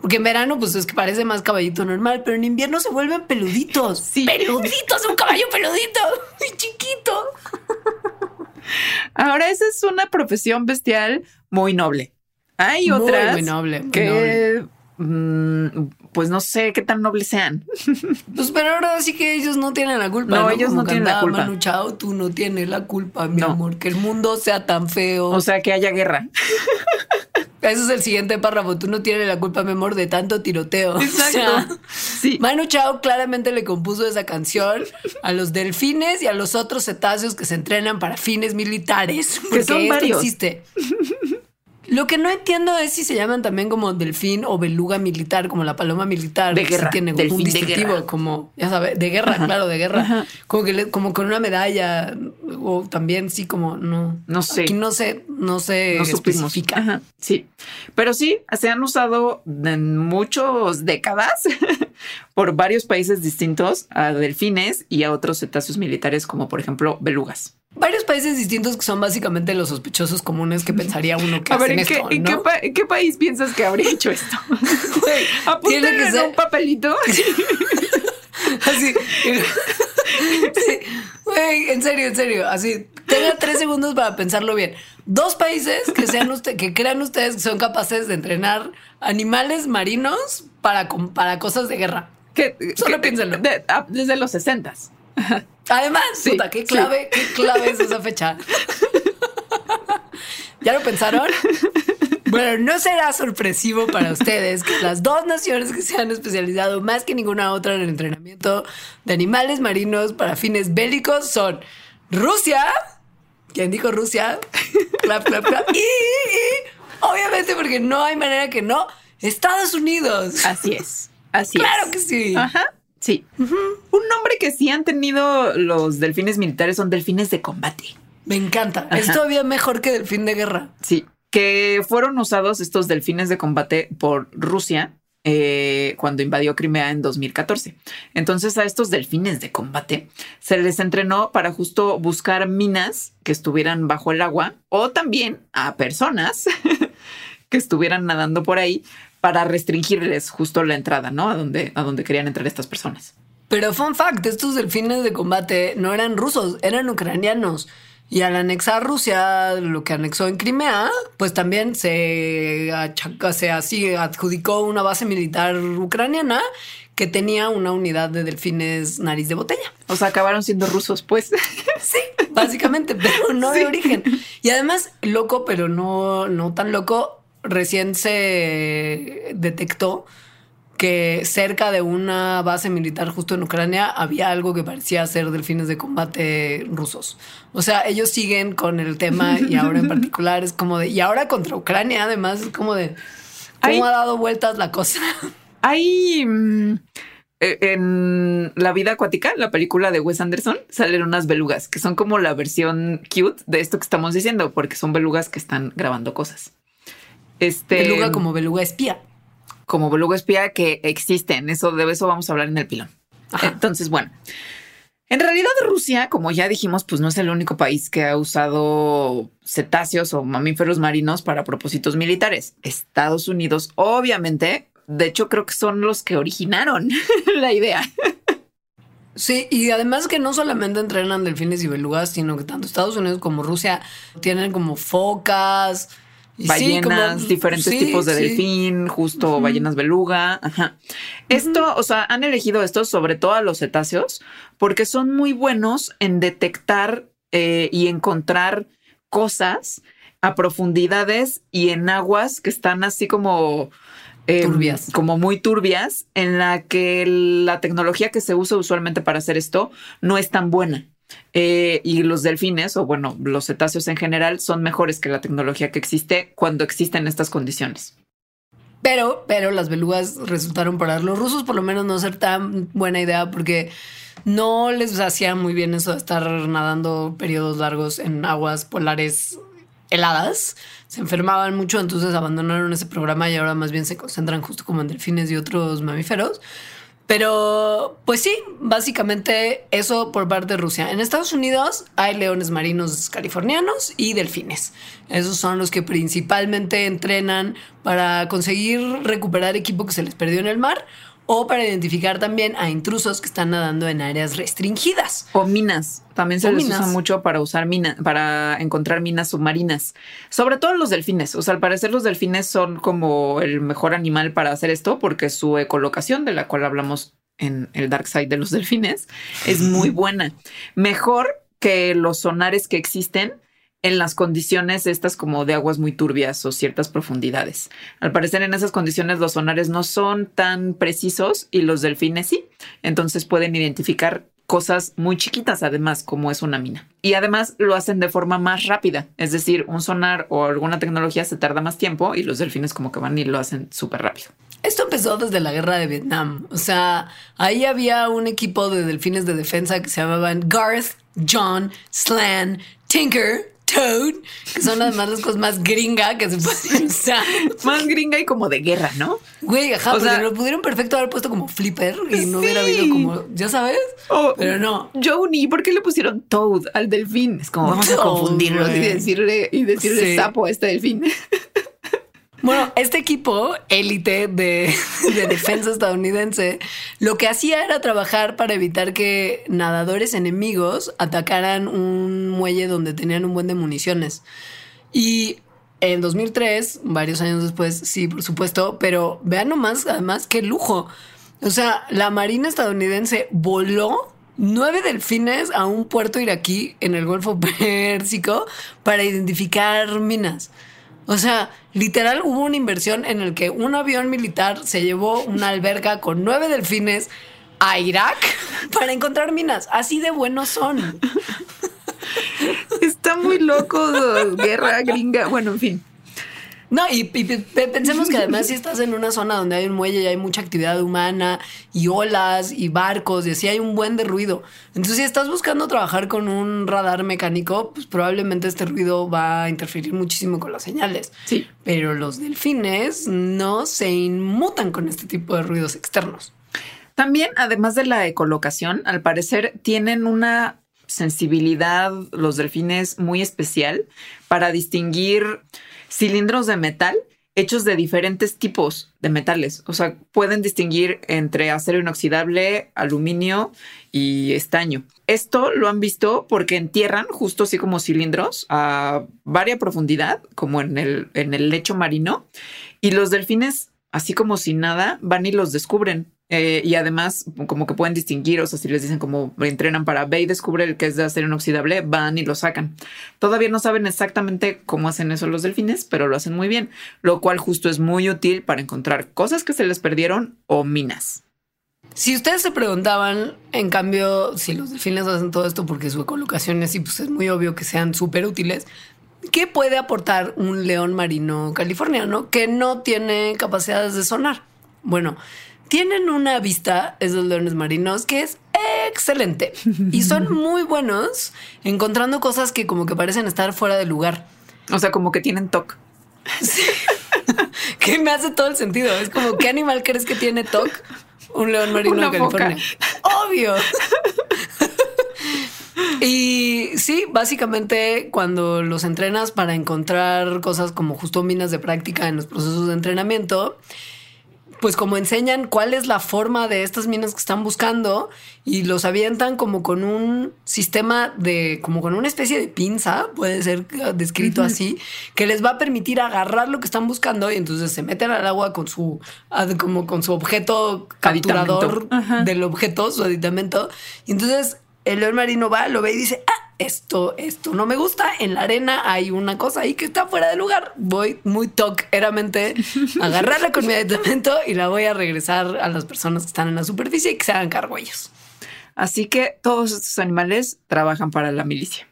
Porque en verano, pues es que parece más caballito normal, pero en invierno se vuelven peluditos. Sí. Peluditos, un caballo peludito, muy chiquito. Ahora, esa es una profesión bestial muy noble. Hay otras muy noble, muy que, mm, pues no sé qué tan nobles sean. Pues pero ahora sí que ellos no tienen la culpa. No, ellos Como no tienen la culpa. Manu Chao, tú no tienes la culpa, mi No. amor, que el mundo sea tan feo. O sea, que haya guerra. Ese es el siguiente párrafo. Tú no tienes la culpa, mi amor, de tanto tiroteo. O sea, Sí. Manu Chao claramente le compuso esa canción a los delfines y a los otros cetáceos que se entrenan para fines militares. Porque son esto varios. existe. Lo que no entiendo es si se llaman también como delfín o beluga militar, como la paloma militar. De que guerra, Sí tiene un delfín de distintivo, guerra. como, ya sabes, de guerra, claro, de guerra. Como que le- como con una medalla, o también sí, como no. No sé. Aquí no sé, no sé. no especifica. Ajá, sí, pero sí, se han usado en muchas décadas por varios países distintos a delfines y a otros cetáceos militares, como por ejemplo belugas. Varios países distintos que son básicamente los sospechosos comunes que pensaría uno que A ver, hacen ¿en, qué, esto, en ¿no? qué pa- en qué país piensas que habría hecho esto? Que en ser un papelito. así. Sí, en serio, en serio, así. Tenga tres segundos para pensarlo bien. Dos países que sean usted, que crean ustedes que son capaces de entrenar animales marinos para, para cosas de guerra. Que- Solo que- piénsenlo. de- desde los sesentas. Además, Sí, puta, qué sí. clave, qué clave es esa fecha. ¿Ya lo pensaron? Bueno, no será sorpresivo para ustedes que las dos naciones que se han especializado más que ninguna otra en el entrenamiento de animales marinos para fines bélicos son Rusia, quien dijo Rusia, clap, clap, clap, y, y, obviamente porque no hay manera que no, Estados Unidos. Así es. Así Claro es. que sí. Ajá. Sí. Un nombre que sí han tenido los delfines militares son delfines de combate. Me encanta. Es Ajá. todavía mejor que delfín de guerra. Sí, que fueron usados estos delfines de combate por Rusia eh, cuando invadió Crimea en 2014. Entonces a estos delfines de combate se les entrenó para justo buscar minas que estuvieran bajo el agua o también a personas que estuvieran nadando por ahí para restringirles justo la entrada, ¿no? A donde, a donde querían entrar estas personas. Pero fun fact, estos delfines de combate no eran rusos, eran ucranianos. Y al anexar Rusia lo que anexó en Crimea, pues también se, achaca- se así adjudicó una base militar ucraniana que tenía una unidad de delfines nariz de botella. O sea, acabaron siendo rusos, pues. Sí, básicamente, pero no de origen. Y además, loco, pero no, no tan loco, recién se detectó que cerca de una base militar justo en Ucrania había algo que parecía ser delfines de combate rusos. O sea, ellos siguen con el tema y ahora en particular es como de... Y ahora contra Ucrania, además, es como de... ¿Cómo Ay. ha dado vueltas la cosa? Hay mm, eh, en La vida acuática, la película de Wes Anderson, salen unas belugas que son como la versión cute de esto que estamos diciendo, porque son belugas que están grabando cosas. Este Beluga como beluga espía. como beluga espía que existen. Eso de eso vamos a hablar en el pilón. Ajá. Entonces, bueno. En realidad, Rusia, como ya dijimos, pues no es el único país que ha usado cetáceos o mamíferos marinos para propósitos militares. Estados Unidos, obviamente, de hecho, creo que son los que originaron la idea. Sí, y además que no solamente entrenan delfines y belugas, sino que tanto Estados Unidos como Rusia tienen como focas, sí, ballenas, como- diferentes sí, tipos de sí. delfín, justo ballenas beluga. Ajá. Esto, o sea, han elegido estos sobre todo a los cetáceos porque son muy buenos en detectar eh, y encontrar cosas a profundidades y en aguas que están así como eh, Turbias. como muy turbias, en la que la tecnología que se usa usualmente para hacer esto no es tan buena. Eh, y los delfines, o bueno, los cetáceos en general, son mejores que la tecnología que existe cuando existen estas condiciones. Pero, pero las belugas resultaron para los rusos por lo menos no ser tan buena idea porque no les hacía muy bien eso de estar nadando periodos largos en aguas polares heladas. Se enfermaban mucho, entonces abandonaron ese programa y ahora más bien se concentran justo como en delfines y otros mamíferos. Pero, pues sí, básicamente eso por parte de Rusia. En Estados Unidos hay leones marinos californianos y delfines. Esos son los que principalmente entrenan para conseguir recuperar equipo que se les perdió en el mar o para identificar también a intrusos que están nadando en áreas restringidas. O minas. También se O les minas. usa mucho para usar minas, para encontrar minas submarinas. Sobre todo los delfines. O sea, al parecer los delfines son como el mejor animal para hacer esto porque su ecolocación, de la cual hablamos en el dark side de los delfines, es muy buena. Mejor que los sonares que existen en las condiciones estas como de aguas muy turbias o ciertas profundidades. Al parecer en esas condiciones los sonares no son tan precisos y los delfines sí. Entonces pueden identificar cosas muy chiquitas, además, como es una mina. Y además lo hacen de forma más rápida. Es decir, un sonar o alguna tecnología se tarda más tiempo y los delfines como que van y lo hacen súper rápido. Esto empezó desde la guerra de Vietnam. O sea, ahí había un equipo de delfines de defensa que se llamaban Garth, John, Slan, Tinker, Toad, que son además las cosas más gringa que se pueden usar. Más gringa y como de guerra, ¿no? Güey, ajá, O sea- lo pudieron perfecto haber puesto como flipper y no hubiera habido como, ya sabes, Oh, pero no. Joni, ¿por qué le pusieron Toad al delfín? Es como vamos a confundirlos y decirle, y decirle Sí. sapo a este delfín. Bueno, este equipo élite de, de defensa estadounidense lo que hacía era trabajar para evitar que nadadores enemigos atacaran un muelle donde tenían un buen de municiones. Y en 2003, varios años después, sí, por supuesto, pero vean nomás, además, qué lujo. O sea, la Marina estadounidense voló nueve delfines a un puerto iraquí en el Golfo Pérsico para identificar minas. O sea, literal hubo una inversión en el que un avión militar se llevó una alberca con nueve delfines a Irak para encontrar minas. Así de buenos son. Está muy loco, guerra gringa. Bueno, en fin. No, y, y pe- pe- pensemos que además si estás en una zona donde hay un muelle y hay mucha actividad humana y olas y barcos y así hay un buen de ruido. Entonces si estás buscando trabajar con un radar mecánico, pues probablemente este ruido va a interferir muchísimo con las señales. Sí. Pero los delfines no se inmutan con este tipo de ruidos externos. También, además de la ecolocación, al parecer tienen una sensibilidad los delfines muy especial para distinguir cilindros de metal hechos de diferentes tipos de metales. O sea, pueden distinguir entre acero inoxidable, aluminio y estaño. Esto lo han visto porque entierran justo así como cilindros a varia profundidad, como en el, en el lecho marino, y los delfines, así como sin nada, van y los descubren. Eh, y además, como que pueden distinguir, o sea, si les dicen como entrenan para ve y descubre el que es de acero inoxidable, van y lo sacan. Todavía no saben exactamente cómo hacen eso los delfines, pero lo hacen muy bien, lo cual justo es muy útil para encontrar cosas que se les perdieron o minas. Si ustedes se preguntaban, en cambio, si los delfines hacen todo esto porque su ecolocación es así, pues es muy obvio que sean súper útiles. ¿Qué puede aportar un león marino californiano que no tiene capacidades de sonar? Bueno, tienen una vista, esos leones marinos, que es excelente y son muy buenos encontrando cosas que como que parecen estar fuera de lugar. O sea, como que tienen TOC. Que me hace todo el sentido. Es como, ¿qué animal crees que tiene TOC? Un león marino de California. Obvio. Y sí, básicamente cuando los entrenas para encontrar cosas como justo minas de práctica en los procesos de entrenamiento, pues como enseñan cuál es la forma de estas minas que están buscando y los avientan como con un sistema de, como con una especie de pinza, puede ser eh, descrito así, que les va a permitir agarrar lo que están buscando y entonces se meten al agua con su, ah, como con su objeto capturador del objeto, su aditamento. Y entonces el león marino va, lo ve y dice, ah, esto, esto no me gusta. En la arena hay una cosa ahí que está fuera de lugar. Voy muy toqueramente a agarrarla con mi aditamento y la voy a regresar a las personas que están en la superficie y que se hagan cargo ellos. Así que todos estos animales trabajan para la milicia.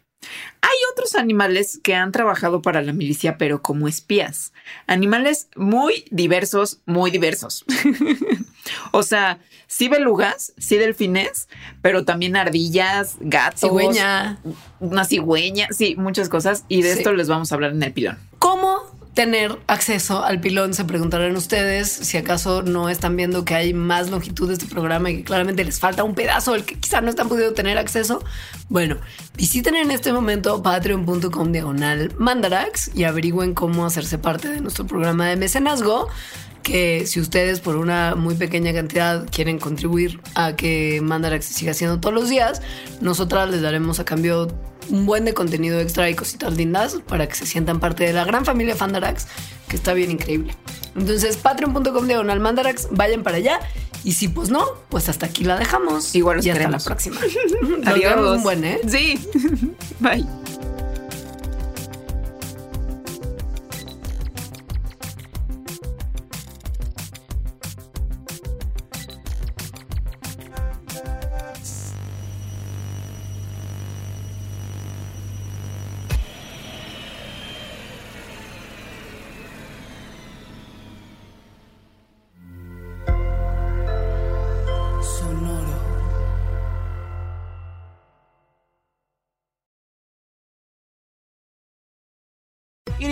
Hay otros animales que han trabajado para la milicia, pero como espías. Animales muy diversos, muy diversos. o sea, sí belugas, sí delfines, pero también ardillas, gatos, Cigüeña. una cigüeña, sí, muchas cosas. Y de Sí. esto les vamos a hablar en el pilón. ¿Cómo tener acceso al pilón? Se preguntarán ustedes si acaso no están viendo que hay más longitud de este programa y que claramente les falta un pedazo al que quizá no están pudiendo tener acceso. Bueno, visiten en este momento patreon.com diagonal mandarax y averigüen cómo hacerse parte de nuestro programa de mecenazgo que si ustedes por una muy pequeña cantidad quieren contribuir a que Mandarax se siga haciendo todos los días, nosotras les daremos a cambio un buen de contenido extra y cositas lindas para que se sientan parte de la gran familia Fandarax, que está bien increíble. Entonces, patreon.com diagonal Mandarax, vayan para allá. Y si pues no, pues hasta aquí la dejamos. Igual y hasta la próxima. Nos vemos un buen, ¿eh? Sí. Bye.